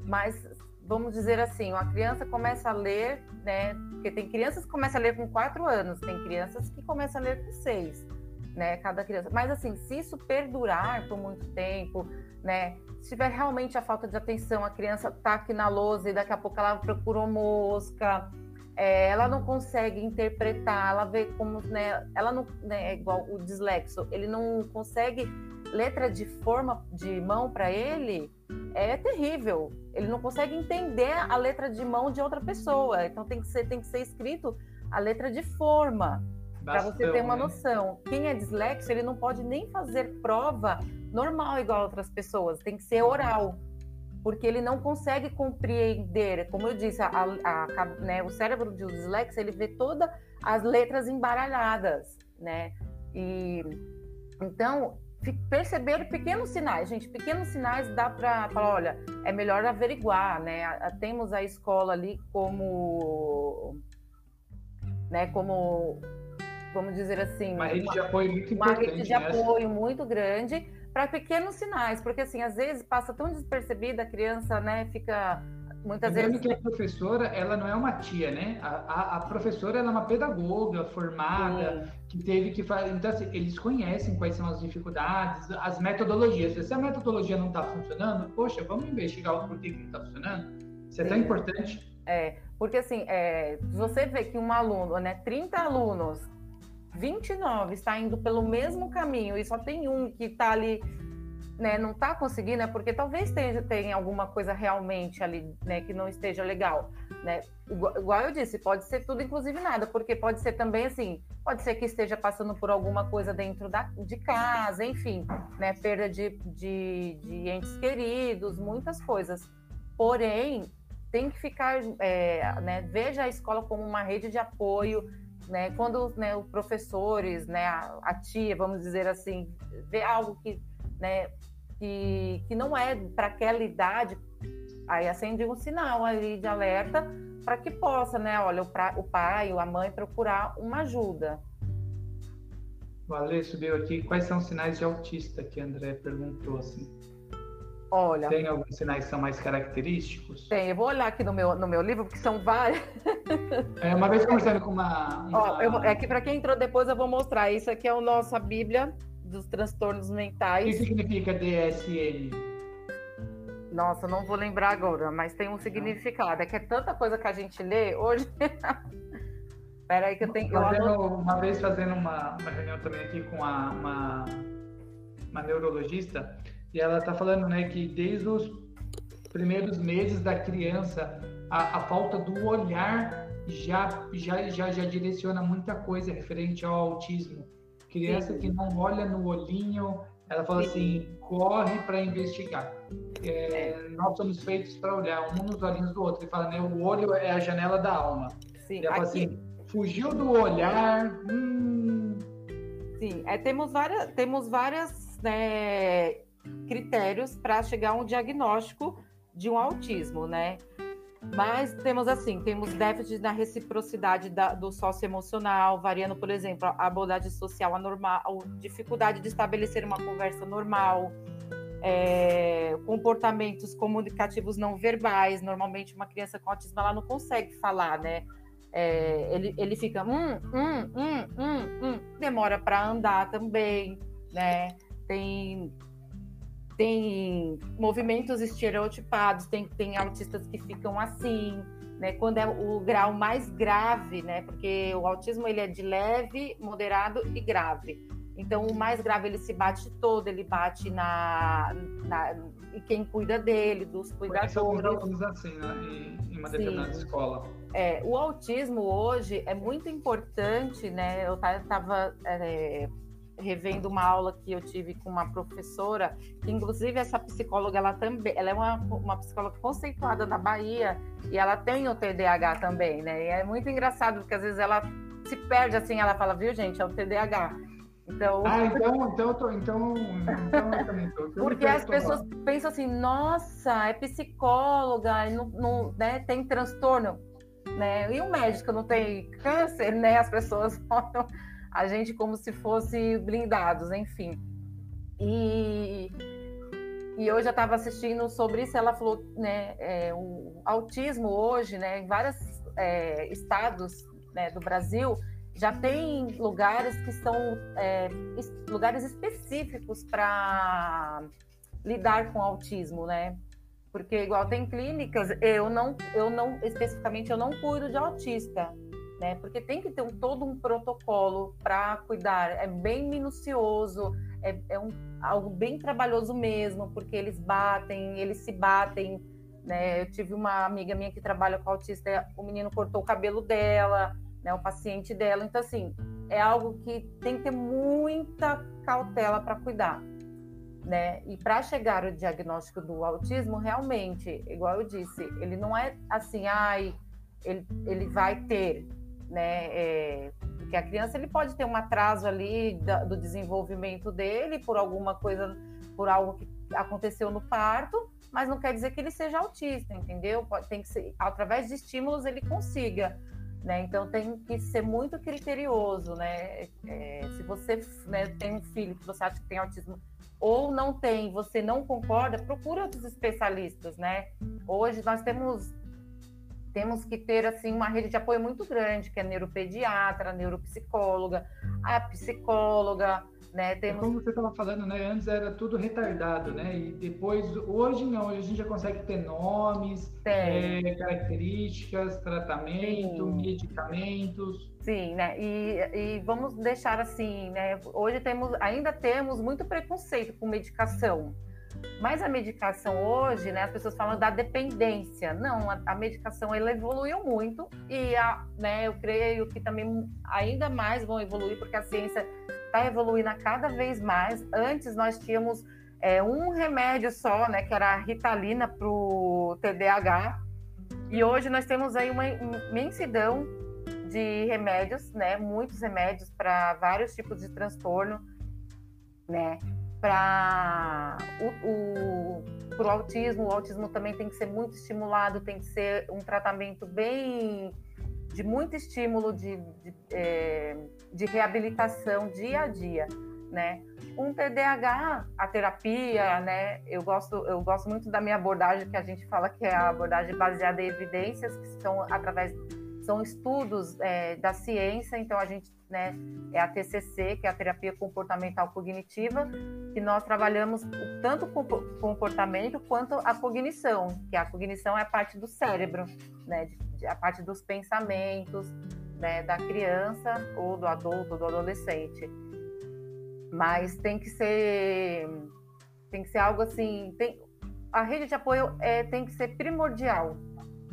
mas vamos dizer assim, uma criança começa a ler, né? Porque tem crianças que começam a ler com quatro anos, tem crianças que começam a ler com seis né? Cada criança. Mas assim, se isso perdurar por muito tempo, né? Se tiver realmente a falta de atenção, a criança tá aqui na lousa e daqui a pouco ela procurou mosca, é, ela não consegue interpretar, ela vê como, né? Ela não né, é igual o dislexo, ele não consegue letra de forma de mão para ele é terrível. Ele não consegue entender a letra de mão de outra pessoa. Então tem que ser tem que ser escrito a letra de forma. Para você ter uma né? noção, quem é dislexo, ele não pode nem fazer prova normal igual outras pessoas, tem que ser oral, porque ele não consegue compreender, como eu disse, a, a, a, né, o cérebro do dislexo, ele vê todas as letras embaralhadas, né? E então perceber pequenos sinais, gente, pequenos sinais dá para falar, olha, é melhor averiguar, né? Temos a escola ali como né, como vamos dizer assim. Uma rede de apoio muito. Uma rede de né? apoio muito grande para pequenos sinais, porque assim, às vezes passa tão despercebida, a criança, né, fica muitas Lembrando vezes. que a professora, ela não é uma tia, né? A, a, a professora, ela é uma pedagoga formada, Sim. que teve que fazer. Então, assim, eles conhecem quais são as dificuldades, as metodologias. Se a metodologia não está funcionando, poxa, vamos investigar o porquê que não está funcionando. Isso é Sim. tão importante. É, porque assim, é, você vê que um aluno, né, 30 alunos 29 está indo pelo mesmo caminho e só tem um que está ali, né, não está conseguindo, é porque talvez tenha, tenha alguma coisa realmente ali, né, que não esteja legal, né? Igual, igual, eu disse, pode ser tudo, inclusive nada, porque pode ser também assim, pode ser que esteja passando por alguma coisa dentro da, de casa, enfim, né, perda de, de, de entes queridos, muitas coisas. Porém, tem que ficar, é, né, veja a escola como uma rede de apoio, né? Quando né, os professores, né, a, a, tia, vamos dizer assim, vê algo que, né, que, que não é para aquela idade, aí acende um sinal ali de alerta para que possa, né, olha, o, pra, o pai ou a mãe procurar uma ajuda. O Ale subiu aqui. Quais são os sinais de autista que André perguntou assim? Olha. Tem alguns sinais que são mais característicos? Tem, eu vou olhar aqui no meu, no meu livro, porque são vários. É, uma vez conversando com uma. uma... Ó, eu, é que para quem entrou depois eu vou mostrar. Isso aqui é a nossa Bíblia dos transtornos mentais. O que significa DSM? Nossa, não vou lembrar agora, mas tem um significado. É que é tanta coisa que a gente lê hoje. Peraí que eu tenho. Fazendo, eu uma vez fazendo uma, uma reunião também aqui com a, uma, uma neurologista e ela está falando né, que desde os primeiros meses da criança, a, a, falta do olhar já, já, já, já direciona muita coisa referente ao autismo. Criança Sim. que não olha no olhinho, ela fala Sim. assim, corre para investigar. É, nós somos feitos para olhar um nos olhinhos do outro. Ele fala, né, o olho é a janela da alma. Sim, ela fala assim, fugiu do olhar. Hum... Sim, é, temos várias, temos várias né, critérios para chegar a um diagnóstico de um autismo, né? Mas temos assim, temos déficit na reciprocidade da, do socioemocional, variando, por exemplo, a abordagem social anormal, dificuldade de estabelecer uma conversa normal, é, comportamentos comunicativos não verbais. Normalmente, uma criança com autismo ela não consegue falar, né? é, ele, ele fica hum, hum, hum, hum, hum. demora para andar também, né? Tem tem movimentos estereotipados, tem, tem autistas que ficam assim, né? Quando é o grau mais grave, né? Porque o autismo ele é de leve, moderado e grave. Então, o mais grave ele se bate todo, ele bate na, na e quem cuida dele, dos cuidadores. São assim, né? Em, uma determinada Sim. escola. É, o autismo hoje é muito importante, né? Eu estava é, revendo uma aula que eu tive com uma professora, que inclusive essa psicóloga, ela também, ela é uma, uma psicóloga conceituada na Bahia e ela tem o TDAH também, né? E é muito engraçado porque às vezes ela se perde assim, ela fala, viu gente, é o TDAH. Então, ah, então, então, tô, então, então tô. Porque as pessoas pensam assim, nossa, é psicóloga, não, não, né, tem transtorno, né? E o médico não tem câncer, né? As pessoas olham a gente como se fosse blindados, enfim. E, e eu estava assistindo sobre isso, ela falou, né, é, o autismo hoje, né, em vários é, estados né, do Brasil, já tem lugares que são é, lugares específicos para lidar com autismo, né? Porque igual tem clínicas, eu não, eu não especificamente eu não cuido de autista, né? Porque tem que ter um, todo um protocolo para cuidar. É bem minucioso, é, é um, algo bem trabalhoso mesmo, porque eles batem, eles se batem. Né? Eu tive uma amiga minha que trabalha com autista, o menino cortou o cabelo dela, né? O paciente dela. Então, assim, é algo que tem que ter muita cautela para cuidar. Né? E para chegar ao diagnóstico do autismo, realmente, igual eu disse, ele não é assim, ai, ele, ele vai ter, né? É, porque a criança ele pode ter um atraso ali da, do desenvolvimento dele por alguma coisa, por algo que aconteceu no parto, mas não quer dizer que ele seja autista, entendeu? Pode, tem que ser, através de estímulos ele consiga. Né? Então tem que ser muito criterioso, né? É, se você né, tem um filho que você acha que tem autismo ou não tem, você não concorda, procura outros especialistas, né? Hoje nós temos temos que ter assim uma rede de apoio muito grande, que é neuropediatra, neuropsicóloga, a psicóloga, né? É temos... Como você estava falando, né? Antes era tudo retardado, né? E depois, hoje não, hoje a gente já consegue ter nomes, é, características, tratamento, Sim. medicamentos. Sim, né? E, e vamos deixar assim, né? Hoje temos, ainda temos muito preconceito com medicação. Mas a medicação hoje, né, as pessoas falam da dependência. Não, a, a medicação ela evoluiu muito e a, né, eu creio que também ainda mais vão evoluir porque a ciência está evoluindo a cada vez mais. Antes nós tínhamos é, um remédio só, né, que era a Ritalina para o TDAH, e hoje nós temos aí uma imensidão de remédios, né, muitos remédios para vários tipos de transtorno, né, para o, o autismo, o autismo também tem que ser muito estimulado, tem que ser um tratamento bem de muito estímulo de, de, é, de reabilitação dia a dia, né? Um TDAH, a terapia, né? Eu gosto, eu gosto muito da minha abordagem que a gente fala que é a abordagem baseada em evidências que são através são estudos é, da ciência, então a gente né, é a TCC, que é a terapia comportamental cognitiva, que nós trabalhamos tanto com o comportamento quanto a cognição, que a cognição é a parte do cérebro, né, a parte dos pensamentos né, da criança ou do adulto, do adolescente. Mas tem que ser tem que ser algo assim, tem, a rede de apoio é, tem que ser primordial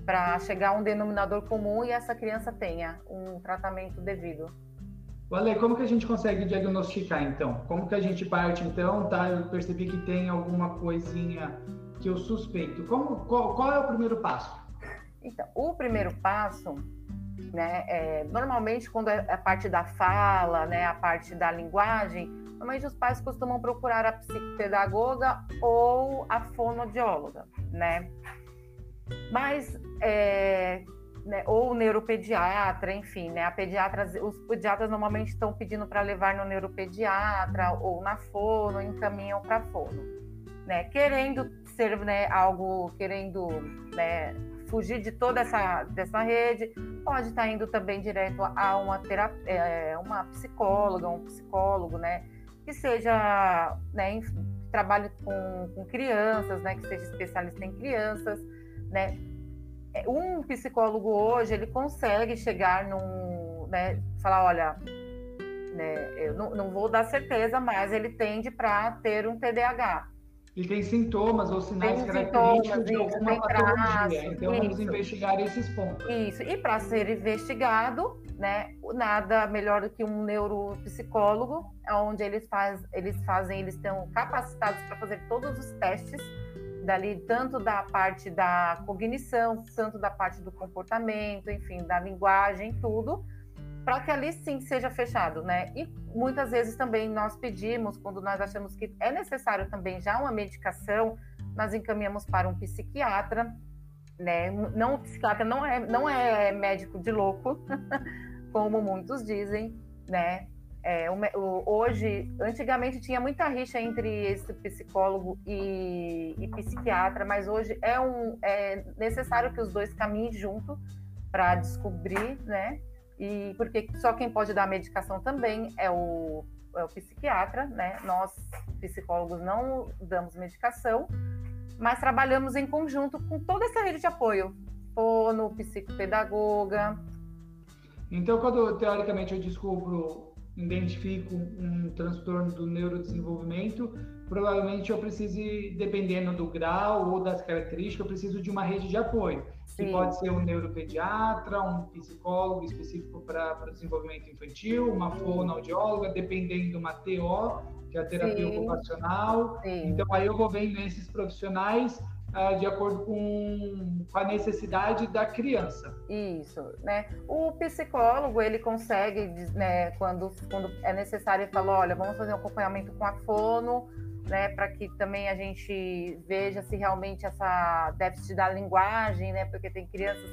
para chegar a um denominador comum e essa criança tenha um tratamento devido. Vale, como que a gente consegue diagnosticar então? Como que a gente parte então, tá? Eu percebi que tem alguma coisinha que eu suspeito. Como, qual, qual é o primeiro passo? Então, o primeiro passo, né, é, normalmente quando é a parte da fala, né, a parte da linguagem, normalmente os pais costumam procurar a psicopedagoga ou a fonoaudióloga, né? Mas, é, né, ou neuropediatra, enfim, né? A pediatra, os pediatras normalmente estão pedindo para levar no neuropediatra ou na fono, encaminham para fono, né? Querendo ser, né, algo, querendo, né, fugir de toda essa dessa rede, pode estar tá indo também direto a uma terapia, é, uma psicóloga, um psicólogo, né? Que seja, né, trabalhe com, com crianças, né? Que seja especialista em crianças, né? Um psicólogo hoje ele consegue chegar num, né, falar, olha, né, eu não, não vou dar certeza, mas ele tende para ter um TDAH. Ele tem sintomas ou sinais tem característicos de alguma patologia. Traço, então, isso. vamos investigar esses pontos. Isso. E para ser investigado, né, nada melhor do que um neuropsicólogo, onde eles, faz, eles fazem, eles estão capacitados para fazer todos os testes dali tanto da parte da cognição, tanto da parte do comportamento, enfim, da linguagem, tudo, para que ali sim seja fechado, né? E muitas vezes também nós pedimos, quando nós achamos que é necessário também já uma medicação, nós encaminhamos para um psiquiatra, né? Não, psiquiatra não é, não é médico de louco, como muitos dizem, né? É, o, o, hoje, antigamente tinha muita rixa entre esse psicólogo e, e psiquiatra, mas hoje é, um, é necessário que os dois caminhem junto para descobrir, né? E porque só quem pode dar medicação também é o, é o psiquiatra, né? Nós, psicólogos, não damos medicação, mas trabalhamos em conjunto com toda essa rede de apoio, fono, psicopedagoga. Então, quando teoricamente eu descubro identifico um transtorno do neurodesenvolvimento, provavelmente eu precise, dependendo do grau ou das características, eu preciso de uma rede de apoio. Sim. Que pode ser um neuropediatra, um psicólogo específico para o desenvolvimento infantil, uma fonoaudióloga, dependendo de uma TO, que é a terapia Sim. ocupacional. Sim. Então aí eu vou vendo esses profissionais uh, de acordo com, com, a necessidade da criança. Isso, né? O psicólogo, ele consegue, né, quando, quando é necessário, ele fala, olha, vamos fazer um acompanhamento com a fono, né, para que também a gente veja se realmente essa déficit da linguagem, né, porque tem crianças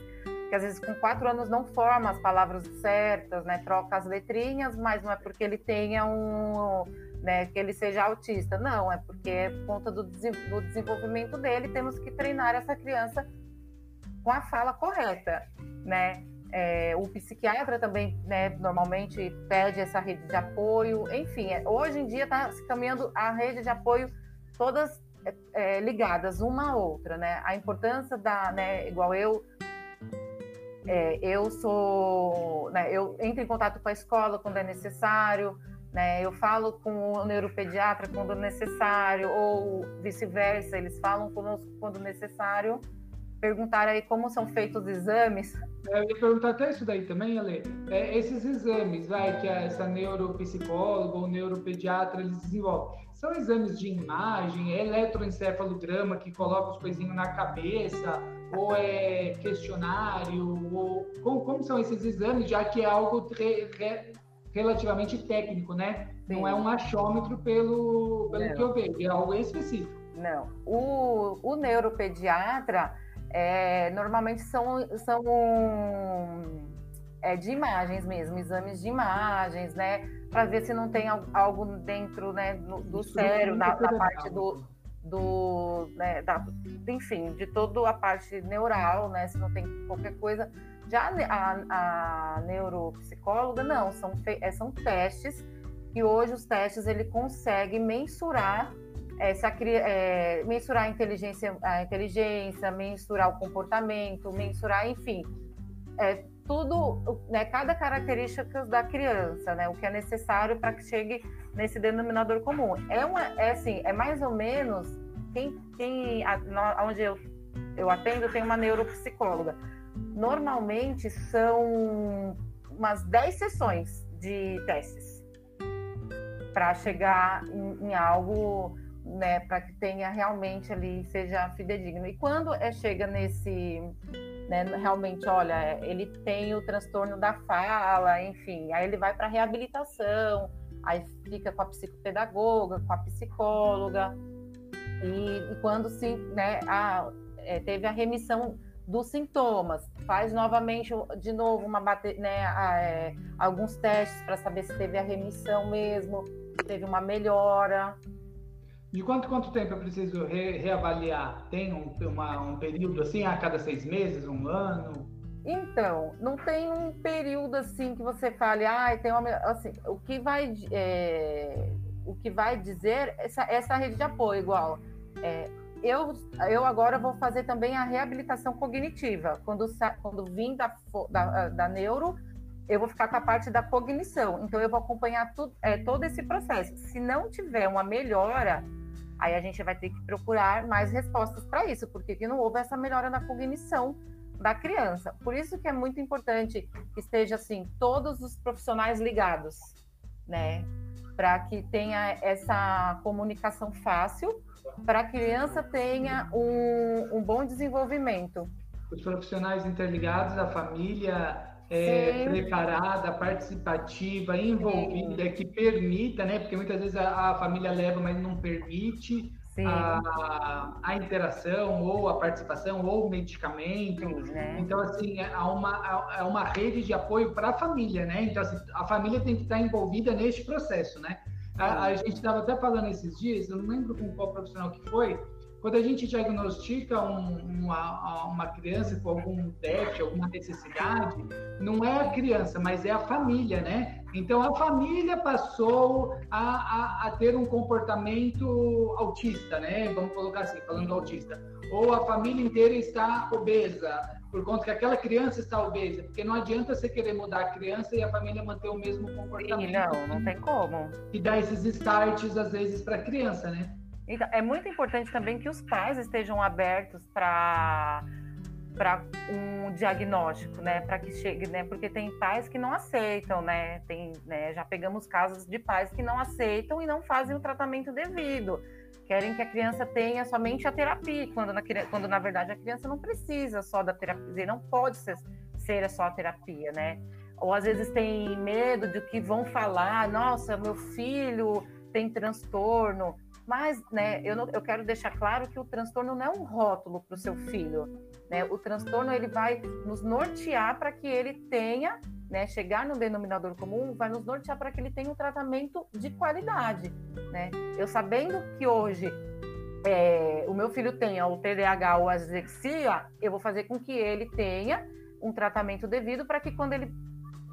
que às vezes com quatro anos não forma as palavras certas, né, troca as letrinhas, mas não é porque ele tenha um né, que ele seja autista. Não, é porque é por conta do, do desenvolvimento dele, temos que treinar essa criança com a fala correta, né? É, o psiquiatra também, né, normalmente pede essa rede de apoio. Enfim, é, hoje em dia está se caminhando a rede de apoio todas é, é, ligadas uma à outra, né? A importância da, né, igual eu, é, eu sou, né, eu entro em contato com a escola quando é necessário, né? Eu falo com o neuropediatra quando necessário, ou vice-versa, eles falam conosco quando necessário. Perguntar aí como são feitos os exames. É, eu ia perguntar até isso daí também, Ale. É, esses exames, vai, que essa neuropsicóloga ou neuropediatra eles desenvolvem, são exames de imagem, é eletroencefalograma que coloca os coisinhos na cabeça, ou é questionário, ou como, como são esses exames, já que é algo re, re, relativamente técnico, né? Sim. Não é um achômetro pelo, pelo que eu vejo, é algo específico. Não. O, o neuropediatra, é, normalmente são, são é, de imagens mesmo, exames de imagens, né? Para ver se não tem algo dentro né, do, do cérebro, da, da parte do, do né, da, enfim, de toda a parte neural, né? Se não tem qualquer coisa. Já a, a neuropsicóloga, não, são, é, são testes que hoje os testes ele consegue mensurar essa, é, mensurar a inteligência, a inteligência, mensurar o comportamento, mensurar, enfim, é, tudo, né, cada característica da criança, né, o que é necessário para que chegue nesse denominador comum. É uma, é assim, é mais ou menos quem, quem a, onde eu, eu atendo tem uma neuropsicóloga. Normalmente são umas 10 sessões de testes para chegar em, em algo, né, para que tenha realmente ali seja fidedigno. E quando é, chega nesse né, realmente, olha, ele tem o transtorno da fala, enfim, aí ele vai para reabilitação, aí fica com a psicopedagoga, com a psicóloga, e, e quando se, né, a, é, teve a remissão dos sintomas, faz novamente de novo uma né, é, alguns testes para saber se teve a remissão mesmo, se teve uma melhora. De quanto quanto tempo eu preciso re, reavaliar? Tem um, uma, um período assim, a cada seis meses, um ano? Então, não tem um período assim que você fale, ah, tem uma. Assim, o que vai, é, o que vai dizer essa, essa rede de apoio, igual. É, eu, eu agora vou fazer também a reabilitação cognitiva. Quando, quando vim da, da, da neuro, eu vou ficar com a parte da cognição. Então, eu vou acompanhar é, todo esse processo. Se não tiver uma melhora, aí a gente vai ter que procurar mais respostas para isso, porque não houve essa melhora na cognição da criança. Por isso que é muito importante que esteja assim todos os profissionais ligados, né, para que tenha essa comunicação fácil, para a criança tenha um, um, bom desenvolvimento. Os profissionais interligados, a família é, preparada, participativa, envolvida, Sim. que permita, né? Porque muitas vezes a, a família leva, mas não permite a, a, interação ou a participação ou o medicamento. Sim, né? Então, assim, é uma, é uma rede de apoio para a família, né? Então, assim, a família tem que estar envolvida neste processo, né? A, a gente estava até falando esses dias, eu não lembro com qual profissional que foi, quando a gente diagnostica um, uma, uma criança com algum déficit, alguma necessidade, não é a criança, mas é a família, né? Então, a família passou a, a, a ter um comportamento autista, né? Vamos colocar assim, falando autista. Ou a família inteira está obesa, por conta que aquela criança está obesa, porque não adianta você querer mudar a criança e a família manter o mesmo comportamento. Sim, não, não tem como. E dar esses starts, às vezes, para a criança, né? Então, é muito importante também que os pais estejam abertos para para um diagnóstico, né, para que chegue, né, porque tem pais que não aceitam, né, tem, né, já pegamos casos de pais que não aceitam e não fazem o tratamento devido, querem que a criança tenha somente a terapia, quando na, quando na verdade a criança não precisa só da terapia, não pode ser, ser só a terapia, né, ou às vezes tem medo de que vão falar, nossa, meu filho tem transtorno, mas, né, eu, não, eu quero deixar claro que o transtorno não é um rótulo para o seu filho, né? O transtorno ele vai nos nortear para que ele tenha, né, chegar no denominador comum, vai nos nortear para que ele tenha um tratamento de qualidade, né? Eu sabendo que hoje é, o meu filho tenha o TDAH ou a dislexia, eu vou fazer com que ele tenha um tratamento devido para que quando ele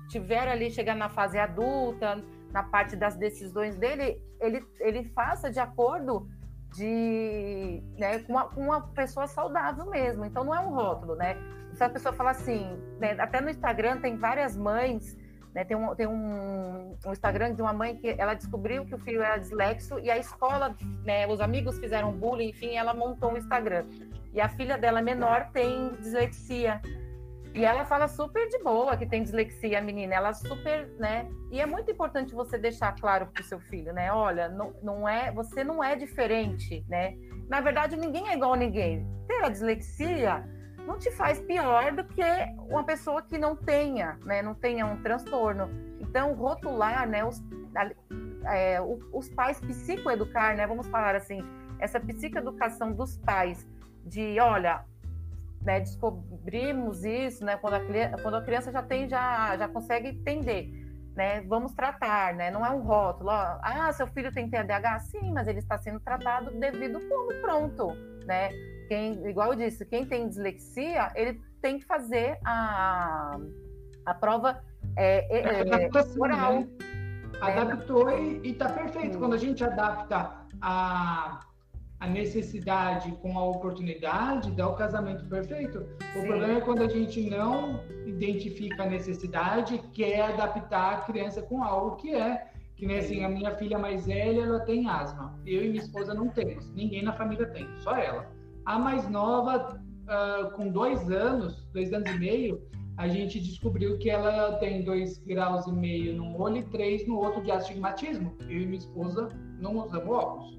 tiver ali chegar na fase adulta, na parte das decisões dele, ele, ele faça de acordo de, né, com, uma, com uma pessoa saudável mesmo. Então não é um rótulo, né? Se a pessoa fala assim, né, até no Instagram tem várias mães, né, tem, um, tem um, um, Instagram de uma mãe que ela descobriu que o filho era dislexo e a escola, né, os amigos fizeram bullying, enfim, ela montou um Instagram. E a filha dela menor tem dislexia. E ela fala super de boa que tem dislexia, a menina. Ela super, né? E é muito importante você deixar claro para o seu filho, né? Olha, não, não é, você não é diferente, né? Na verdade, ninguém é igual a ninguém. Ter a dislexia não te faz pior do que uma pessoa que não tenha, né? Não tenha um transtorno. Então, rotular, né? Os, é, os pais psicoeducar, né? Vamos falar assim, essa psicoeducação dos pais de, olha, né, descobrimos isso, né, quando a, quando a criança já tem, já, já consegue entender, né, vamos tratar, né, não é um rótulo, ó, ah, seu filho tem TDAH, sim, mas ele está sendo tratado devido como pronto, né, quem, igual eu disse, quem tem dislexia, ele tem que fazer a, a prova é, é, é oral. Né? Adaptou e está perfeito. Sim. Quando a gente adapta a a necessidade com a oportunidade dá o casamento perfeito. O Sim. problema é quando a gente não identifica a necessidade, quer adaptar a criança com algo que é. Que nem assim, a minha filha mais velha, ela tem asma. Eu e minha esposa não temos. Ninguém na família tem, só ela. A mais nova, uh, com dois anos, dois anos e meio, a gente descobriu que ela tem dois graus e meio num olho e três no outro de astigmatismo. Eu e minha esposa não usamos óculos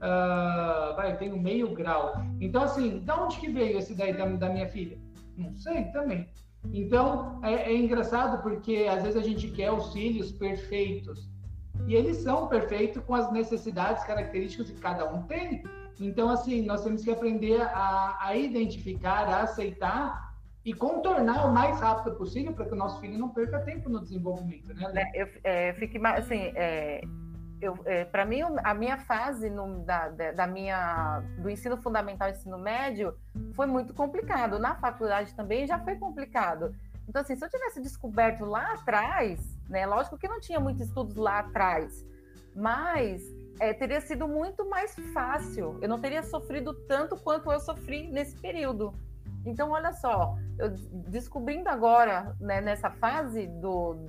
uh, vai, um meio grau. Então, assim, da onde que veio esse daí da, da minha filha? Não sei também. Então, é, é, engraçado porque às vezes a gente quer os filhos perfeitos. E eles são perfeitos com as necessidades, características que cada um tem. Então, assim, nós temos que aprender a, a identificar, a aceitar e contornar o mais rápido possível para que o nosso filho não perca tempo no desenvolvimento, né? Eu, é, fico, assim, é, eu, é, para mim, a minha fase no, da, da minha, do ensino fundamental e ensino médio foi muito complicado. Na faculdade também já foi complicado. Então, assim, se eu tivesse descoberto lá atrás, né, lógico que não tinha muitos estudos lá atrás, mas é, teria sido muito mais fácil. Eu não teria sofrido tanto quanto eu sofri nesse período. Então, olha só, eu descobrindo agora, né, nessa fase do,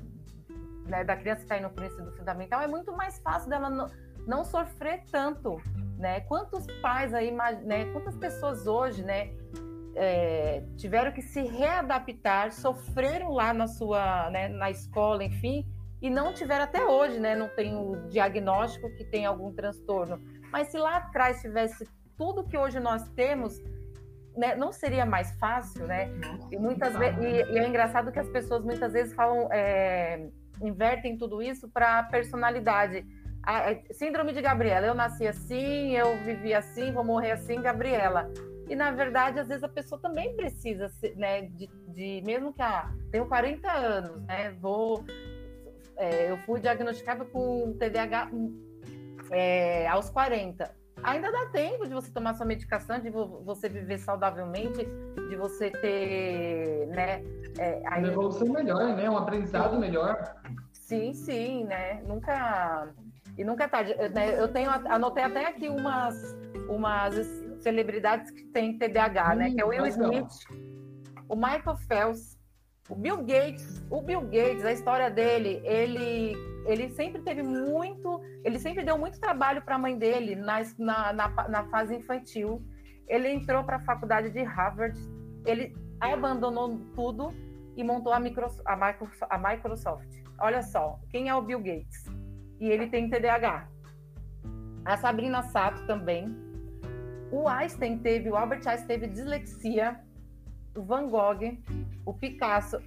né, da criança que está indo para o ensino fundamental, é muito mais fácil dela não, não sofrer tanto, né? Quantos pais aí, né, quantas pessoas hoje, né, é, tiveram que se readaptar, sofreram lá na sua, né, na escola, enfim, e não tiveram até hoje, né, não tem o diagnóstico que tem algum transtorno. Mas se lá atrás tivesse tudo que hoje nós temos, né, não seria mais fácil, né? E muitas vezes, e, e, é engraçado que as pessoas muitas vezes falam é, invertem tudo isso para personalidade. A, a, síndrome de Gabriela, eu nasci assim, eu vivi assim, vou morrer assim, Gabriela. E na verdade, às vezes a pessoa também precisa, né, de, de mesmo que ah, tenho 40 anos, né, vou, é, eu fui diagnosticada com TDAH é, aos 40 ainda dá tempo de você tomar sua medicação, de você viver saudavelmente, de você ter, né? É, Uma evolução melhor, né? Um aprendizado melhor. Sim, sim, né? Nunca e nunca é tarde. Eu, né? eu tenho anotei até aqui umas umas celebridades que têm TDAH, hum, né? Que é o Will Smith, o Michael Phelps, o Bill Gates. O Bill Gates, a história dele, ele ele sempre teve muito, ele sempre deu muito trabalho para a mãe dele na, na, na, na, fase infantil. Ele entrou para a faculdade de Harvard, ele abandonou tudo e montou a, Microsoft, a Microsoft. Olha só, quem é o Bill Gates? E ele tem TDAH. A Sabrina Sato também. O Einstein teve, o Albert Einstein teve dislexia. O Van Gogh, o Picasso.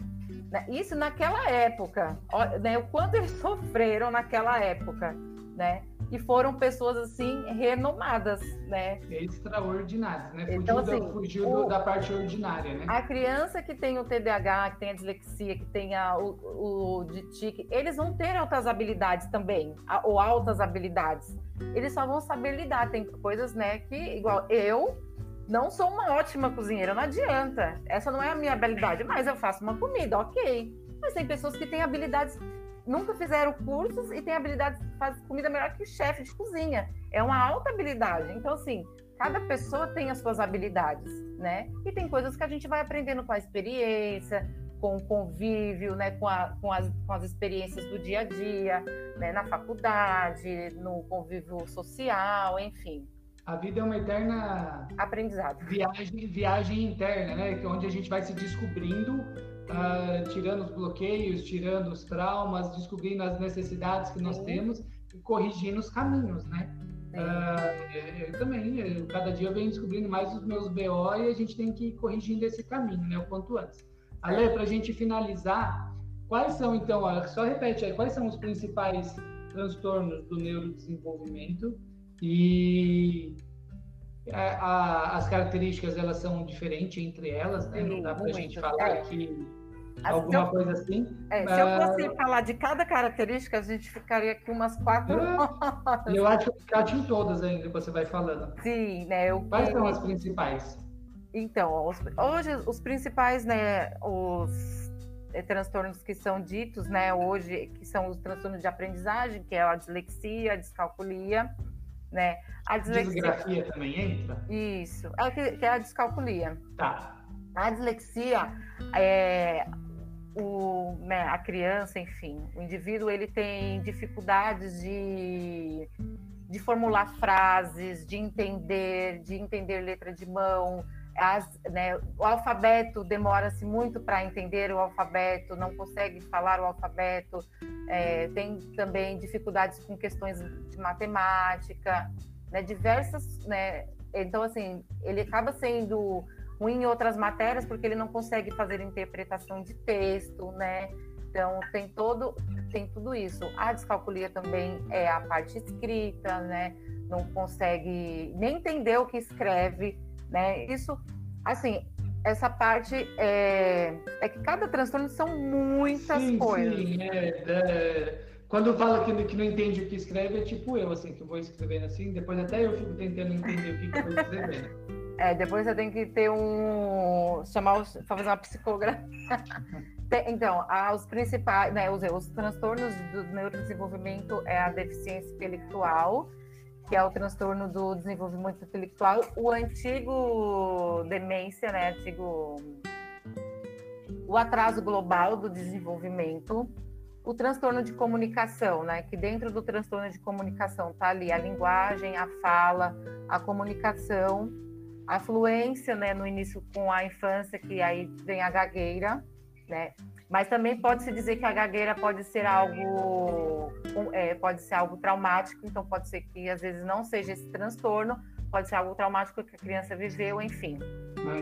Né? Isso naquela época, né? o quanto eles sofreram naquela época, né? E foram pessoas assim renomadas, né? Extraordinárias, né? Fugiu, então, assim, da, fugiu o, da parte ordinária, né? A criança que tem o TDAH, que tem a dislexia, que tem a, o, o de tique, eles vão ter outras habilidades também, ou altas habilidades. Eles só vão saber lidar. Tem coisas, né, que igual eu não sou uma ótima cozinheira, não adianta. Essa não é a minha habilidade, mas eu faço uma comida, ok. Mas tem pessoas que têm habilidades, nunca fizeram cursos e têm habilidades, faz comida melhor que o chefe de cozinha. É uma alta habilidade. Então, assim, cada pessoa tem as suas habilidades, né? E tem coisas que a gente vai aprendendo com a experiência, com o convívio, né? com, a, com, as, com as experiências do dia a dia, né? na faculdade, no convívio social, enfim a vida é uma eterna aprendizado. Viagem, viagem interna, né? Que é onde a gente vai se descobrindo, uh, tirando os bloqueios, tirando os traumas, descobrindo as necessidades que nós Sim. temos e corrigindo os caminhos, né? Uh, eu também, eu, cada dia eu venho descobrindo mais os meus BO e a gente tem que ir corrigindo esse caminho, né? O quanto antes. Ale, para a gente finalizar, quais são então, só repete aí, quais são os principais transtornos do neurodesenvolvimento? E a, a, as características elas são diferentes entre elas, né? Não dá para a gente falar é. que alguma eu, coisa assim. É, se eu fosse falar de cada característica, a gente ficaria aqui umas quatro horas. Eu acho que ficar em todas ainda que você vai falando. Sim, né? Eu, Quais são as principais? Então, os, hoje os principais, né? Os é, transtornos que são ditos, né? Hoje, que são os transtornos de aprendizagem, que é a dislexia, a descalculia né? A dislexia também entra? Isso, é que, que é a descalculia. Tá. A dislexia é o, né, a criança, enfim, o indivíduo ele tem dificuldades de, de formular frases, de entender, de entender letra de mão. As, né, o alfabeto demora-se muito para entender o alfabeto, não consegue falar o alfabeto, é, tem também dificuldades com questões de matemática, né, diversas, né, então assim, ele acaba sendo ruim em outras matérias porque ele não consegue fazer interpretação de texto, né, então tem todo, tem tudo isso. A descalculia também é a parte escrita, né, não consegue nem entender o que escreve, né, isso, assim, essa parte é, é que cada transtorno são muitas sim, coisas. Sim, é, é, quando fala que, que não entende o que escreve, é tipo eu, assim, que vou escrevendo assim, depois até eu fico tentando entender o que, que eu estou escrevendo. É, depois você tem que ter um. chamar os, fazer uma psicografia. então, os principais, né, os, os transtornos do neurodesenvolvimento é a deficiência intelectual, que é o transtorno do desenvolvimento intelectual, o antigo demência, né, antigo o atraso global do desenvolvimento, o transtorno de comunicação, né? Que dentro do transtorno de comunicação tá ali a linguagem, a fala, a comunicação, a fluência, né? No início com a infância, que aí vem a gagueira, né? Mas também pode se dizer que a gagueira pode ser algo, é, pode ser algo traumático, então pode ser que às vezes não seja esse transtorno, pode ser algo traumático que a criança viveu, enfim.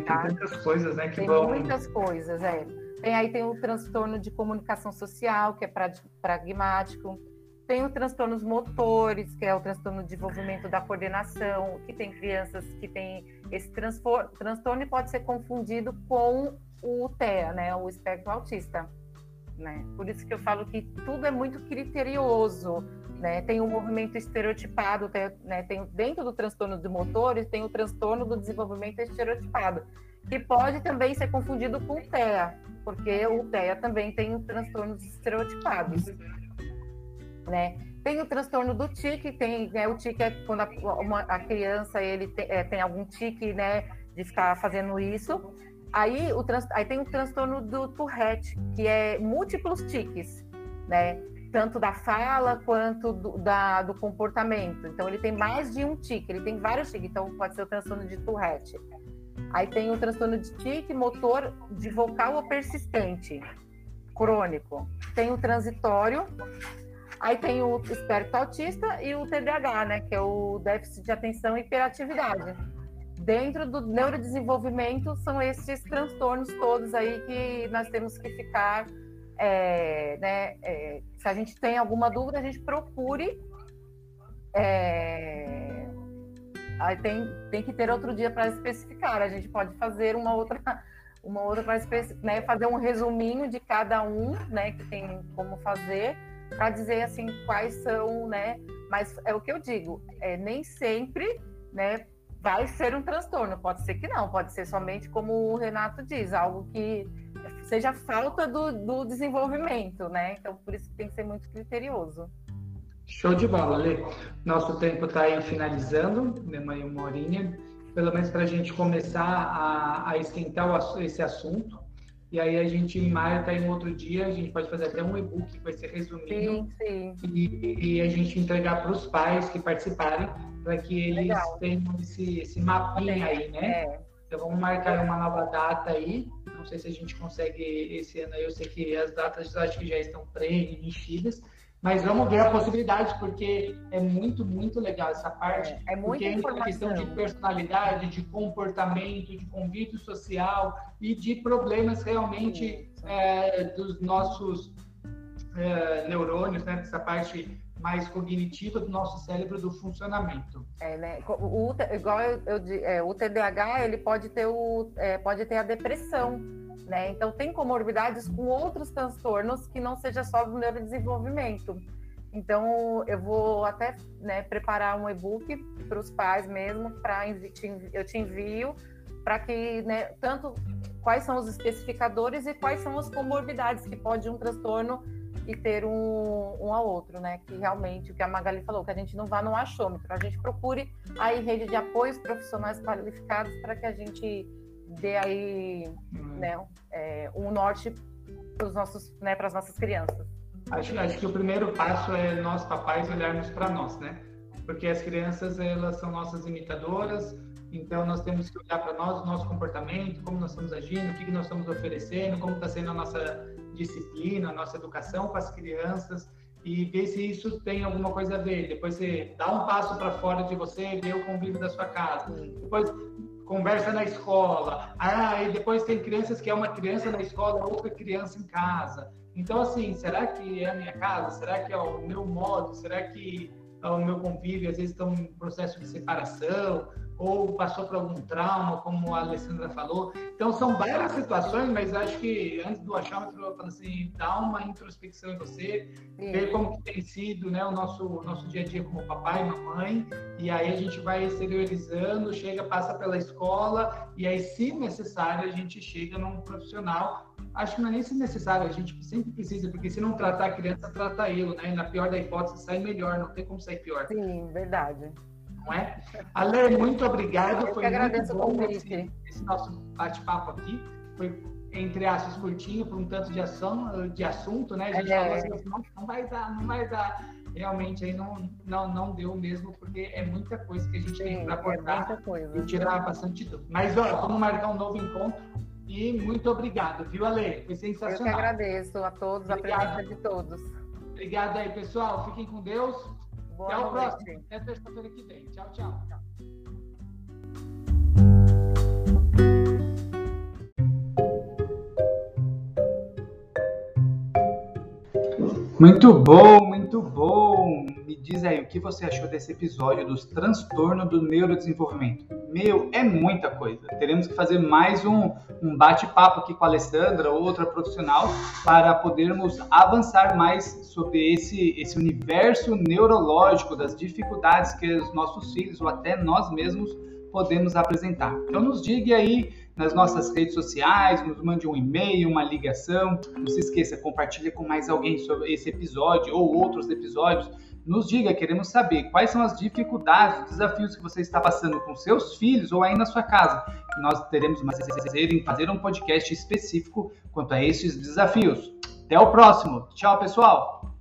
Tá? Tem muitas coisas, né? Que tem vão... muitas coisas, é. Tem, aí tem o transtorno de comunicação social, que é pragmático. Tem os transtornos motores, que é o transtorno de desenvolvimento da coordenação, que tem crianças que têm esse transtorno e pode ser confundido com o TEA, né, o espectro autista. Né? Por isso que eu falo que tudo é muito criterioso, né? Tem um movimento estereotipado, tem, né? tem dentro do transtorno de motores tem o transtorno do desenvolvimento estereotipado, que pode também ser confundido com o TEA, porque o TEA também tem transtornos estereotipados, né? Tem o transtorno do tique, tem né, o tique é quando a, uma, a criança ele tem, é, tem, algum tique, né, de ficar fazendo isso. Aí, o trans, aí tem o transtorno do Tourette, que é múltiplos tiques, né? Tanto da fala quanto do, da, do comportamento. Então, ele tem mais de um tique, ele tem vários tiques. Então, pode ser o transtorno de Tourette. Aí tem o transtorno de tique motor de vocal ou persistente, crônico. Tem o transitório. Aí tem o espectro autista e o TDAH, né, que é o déficit de atenção e hiperatividade. Dentro do neurodesenvolvimento são esses transtornos todos aí que nós temos que ficar, é, né, é, se a gente tem alguma dúvida, a gente procure é, Aí tem, tem que ter outro dia para especificar. A gente pode fazer uma outra, uma outra para né, fazer um resuminho de cada um, né, que tem como fazer, para dizer assim quais são, né? Mas é o que eu digo, é, nem sempre, né, vai ser um transtorno. Pode ser que não, pode ser somente como o Renato diz, algo que seja falta do, do desenvolvimento, né? Então por isso tem que ser muito criterioso. Show de bola, Lê. Nosso tempo está aí finalizando, mesmo aí uma horinha, pelo menos para a gente começar a, a esquentar o, esse assunto. E aí a gente, em maio, tá em outro dia, a gente pode fazer até um e-book que vai ser resumido. Sim, sim. E, e a gente entregar para os pais que participarem, para que eles Legal. tenham esse, esse mapinha aí, né? É. Então vamos marcar uma nova data aí. Não sei se a gente consegue esse ano aí. Eu sei que as datas acho que já estão preenchidas. Mas vamos ver a possibilidade, porque é muito, muito legal essa parte. É, é muita informação. questão de personalidade, de comportamento, de convívio social e de problemas realmente é, dos nossos é, neurônios, né? Dessa parte mais cognitiva do nosso cérebro, do funcionamento. É, né? O, igual eu, eu é, o TDAH, ele pode ter, o, é, pode ter a depressão né? Então, tem comorbidades com outros transtornos que não seja só do neurodesenvolvimento. Então, eu vou até né, preparar um e-book para os pais mesmo, para eu te envio, para que, né, tanto quais são os especificadores e quais são as comorbidades que pode um transtorno e ter um, um ao outro, né? Que realmente, o que a Magali falou, que a gente não vá no achômetro, a gente procure aí rede de apoios profissionais qualificados para que a gente dê aí né, é, um norte para nossos, né, as nossas crianças. Acho, acho que o primeiro passo é nós papais olharmos para nós, né? Porque as crianças elas são nossas imitadoras, então nós temos que olhar para nós, o nosso comportamento, como nós estamos agindo, o que, que nós estamos oferecendo, como está sendo a nossa disciplina, a nossa educação com as crianças e ver se isso tem alguma coisa a ver. Depois você dá um passo para fora de você, vê o convívio da sua casa. Depois conversa na escola. Ah, e depois tem crianças que é uma criança na escola, outra criança em casa. Então, assim, será que é a minha casa? Será que é o meu modo? Será que é o meu convívio às vezes estão em processo de separação? Ou passou por algum trauma, como a Alessandra falou. Então, são várias situações, mas acho que antes do achômetro, eu falo assim, dá uma introspecção em você, Sim. ver como que tem sido né, o nosso, nosso dia a dia como papai e mamãe, e aí a gente vai exteriorizando, chega, passa pela escola, e aí, se necessário, a gente chega num profissional acho que não é nem se necessário, a gente sempre precisa, porque se não tratar a criança, trata ele, né? E na pior da hipótese, sai melhor, não tem como sair pior. Sim, verdade não é? Ale, muito obrigado. Eu Foi agradeço muito bom esse, esse, nosso bate-papo aqui. Foi, entre aspas, curtinho, por um tanto de ação, de assunto, né? A gente é. falou assim, não, não vai dar, não vai dar. Realmente aí não, não, não deu mesmo, porque é muita coisa que a gente Sim, tem para abordar é e tirar bastante dúvida. Mas ó, vamos marcar um novo encontro. E muito obrigado, viu, Ale? Foi sensacional. Eu que agradeço a todos, obrigado. a presença de todos. Obrigado aí, pessoal. Fiquem com Deus. Boa Até noite. o próximo. Até terça-feira que vem. Tchau, tchau. Muito bom, muito bom. Diz aí o que você achou desse episódio dos transtornos do neurodesenvolvimento. Meu, é muita coisa. Teremos que fazer mais um, um bate-papo aqui com a Alessandra, outra profissional, para podermos avançar mais sobre esse, esse universo neurológico, das dificuldades que os nossos filhos ou até nós mesmos podemos apresentar. Então nos diga aí nas nossas redes sociais, nos mande um e-mail, uma ligação. Não se esqueça, compartilhe com mais alguém sobre esse episódio ou outros episódios. Nos diga, queremos saber quais são as dificuldades, os desafios que você está passando com seus filhos ou aí na sua casa. Nós teremos prazer em fazer um podcast específico quanto a esses desafios. Até o próximo. Tchau, pessoal!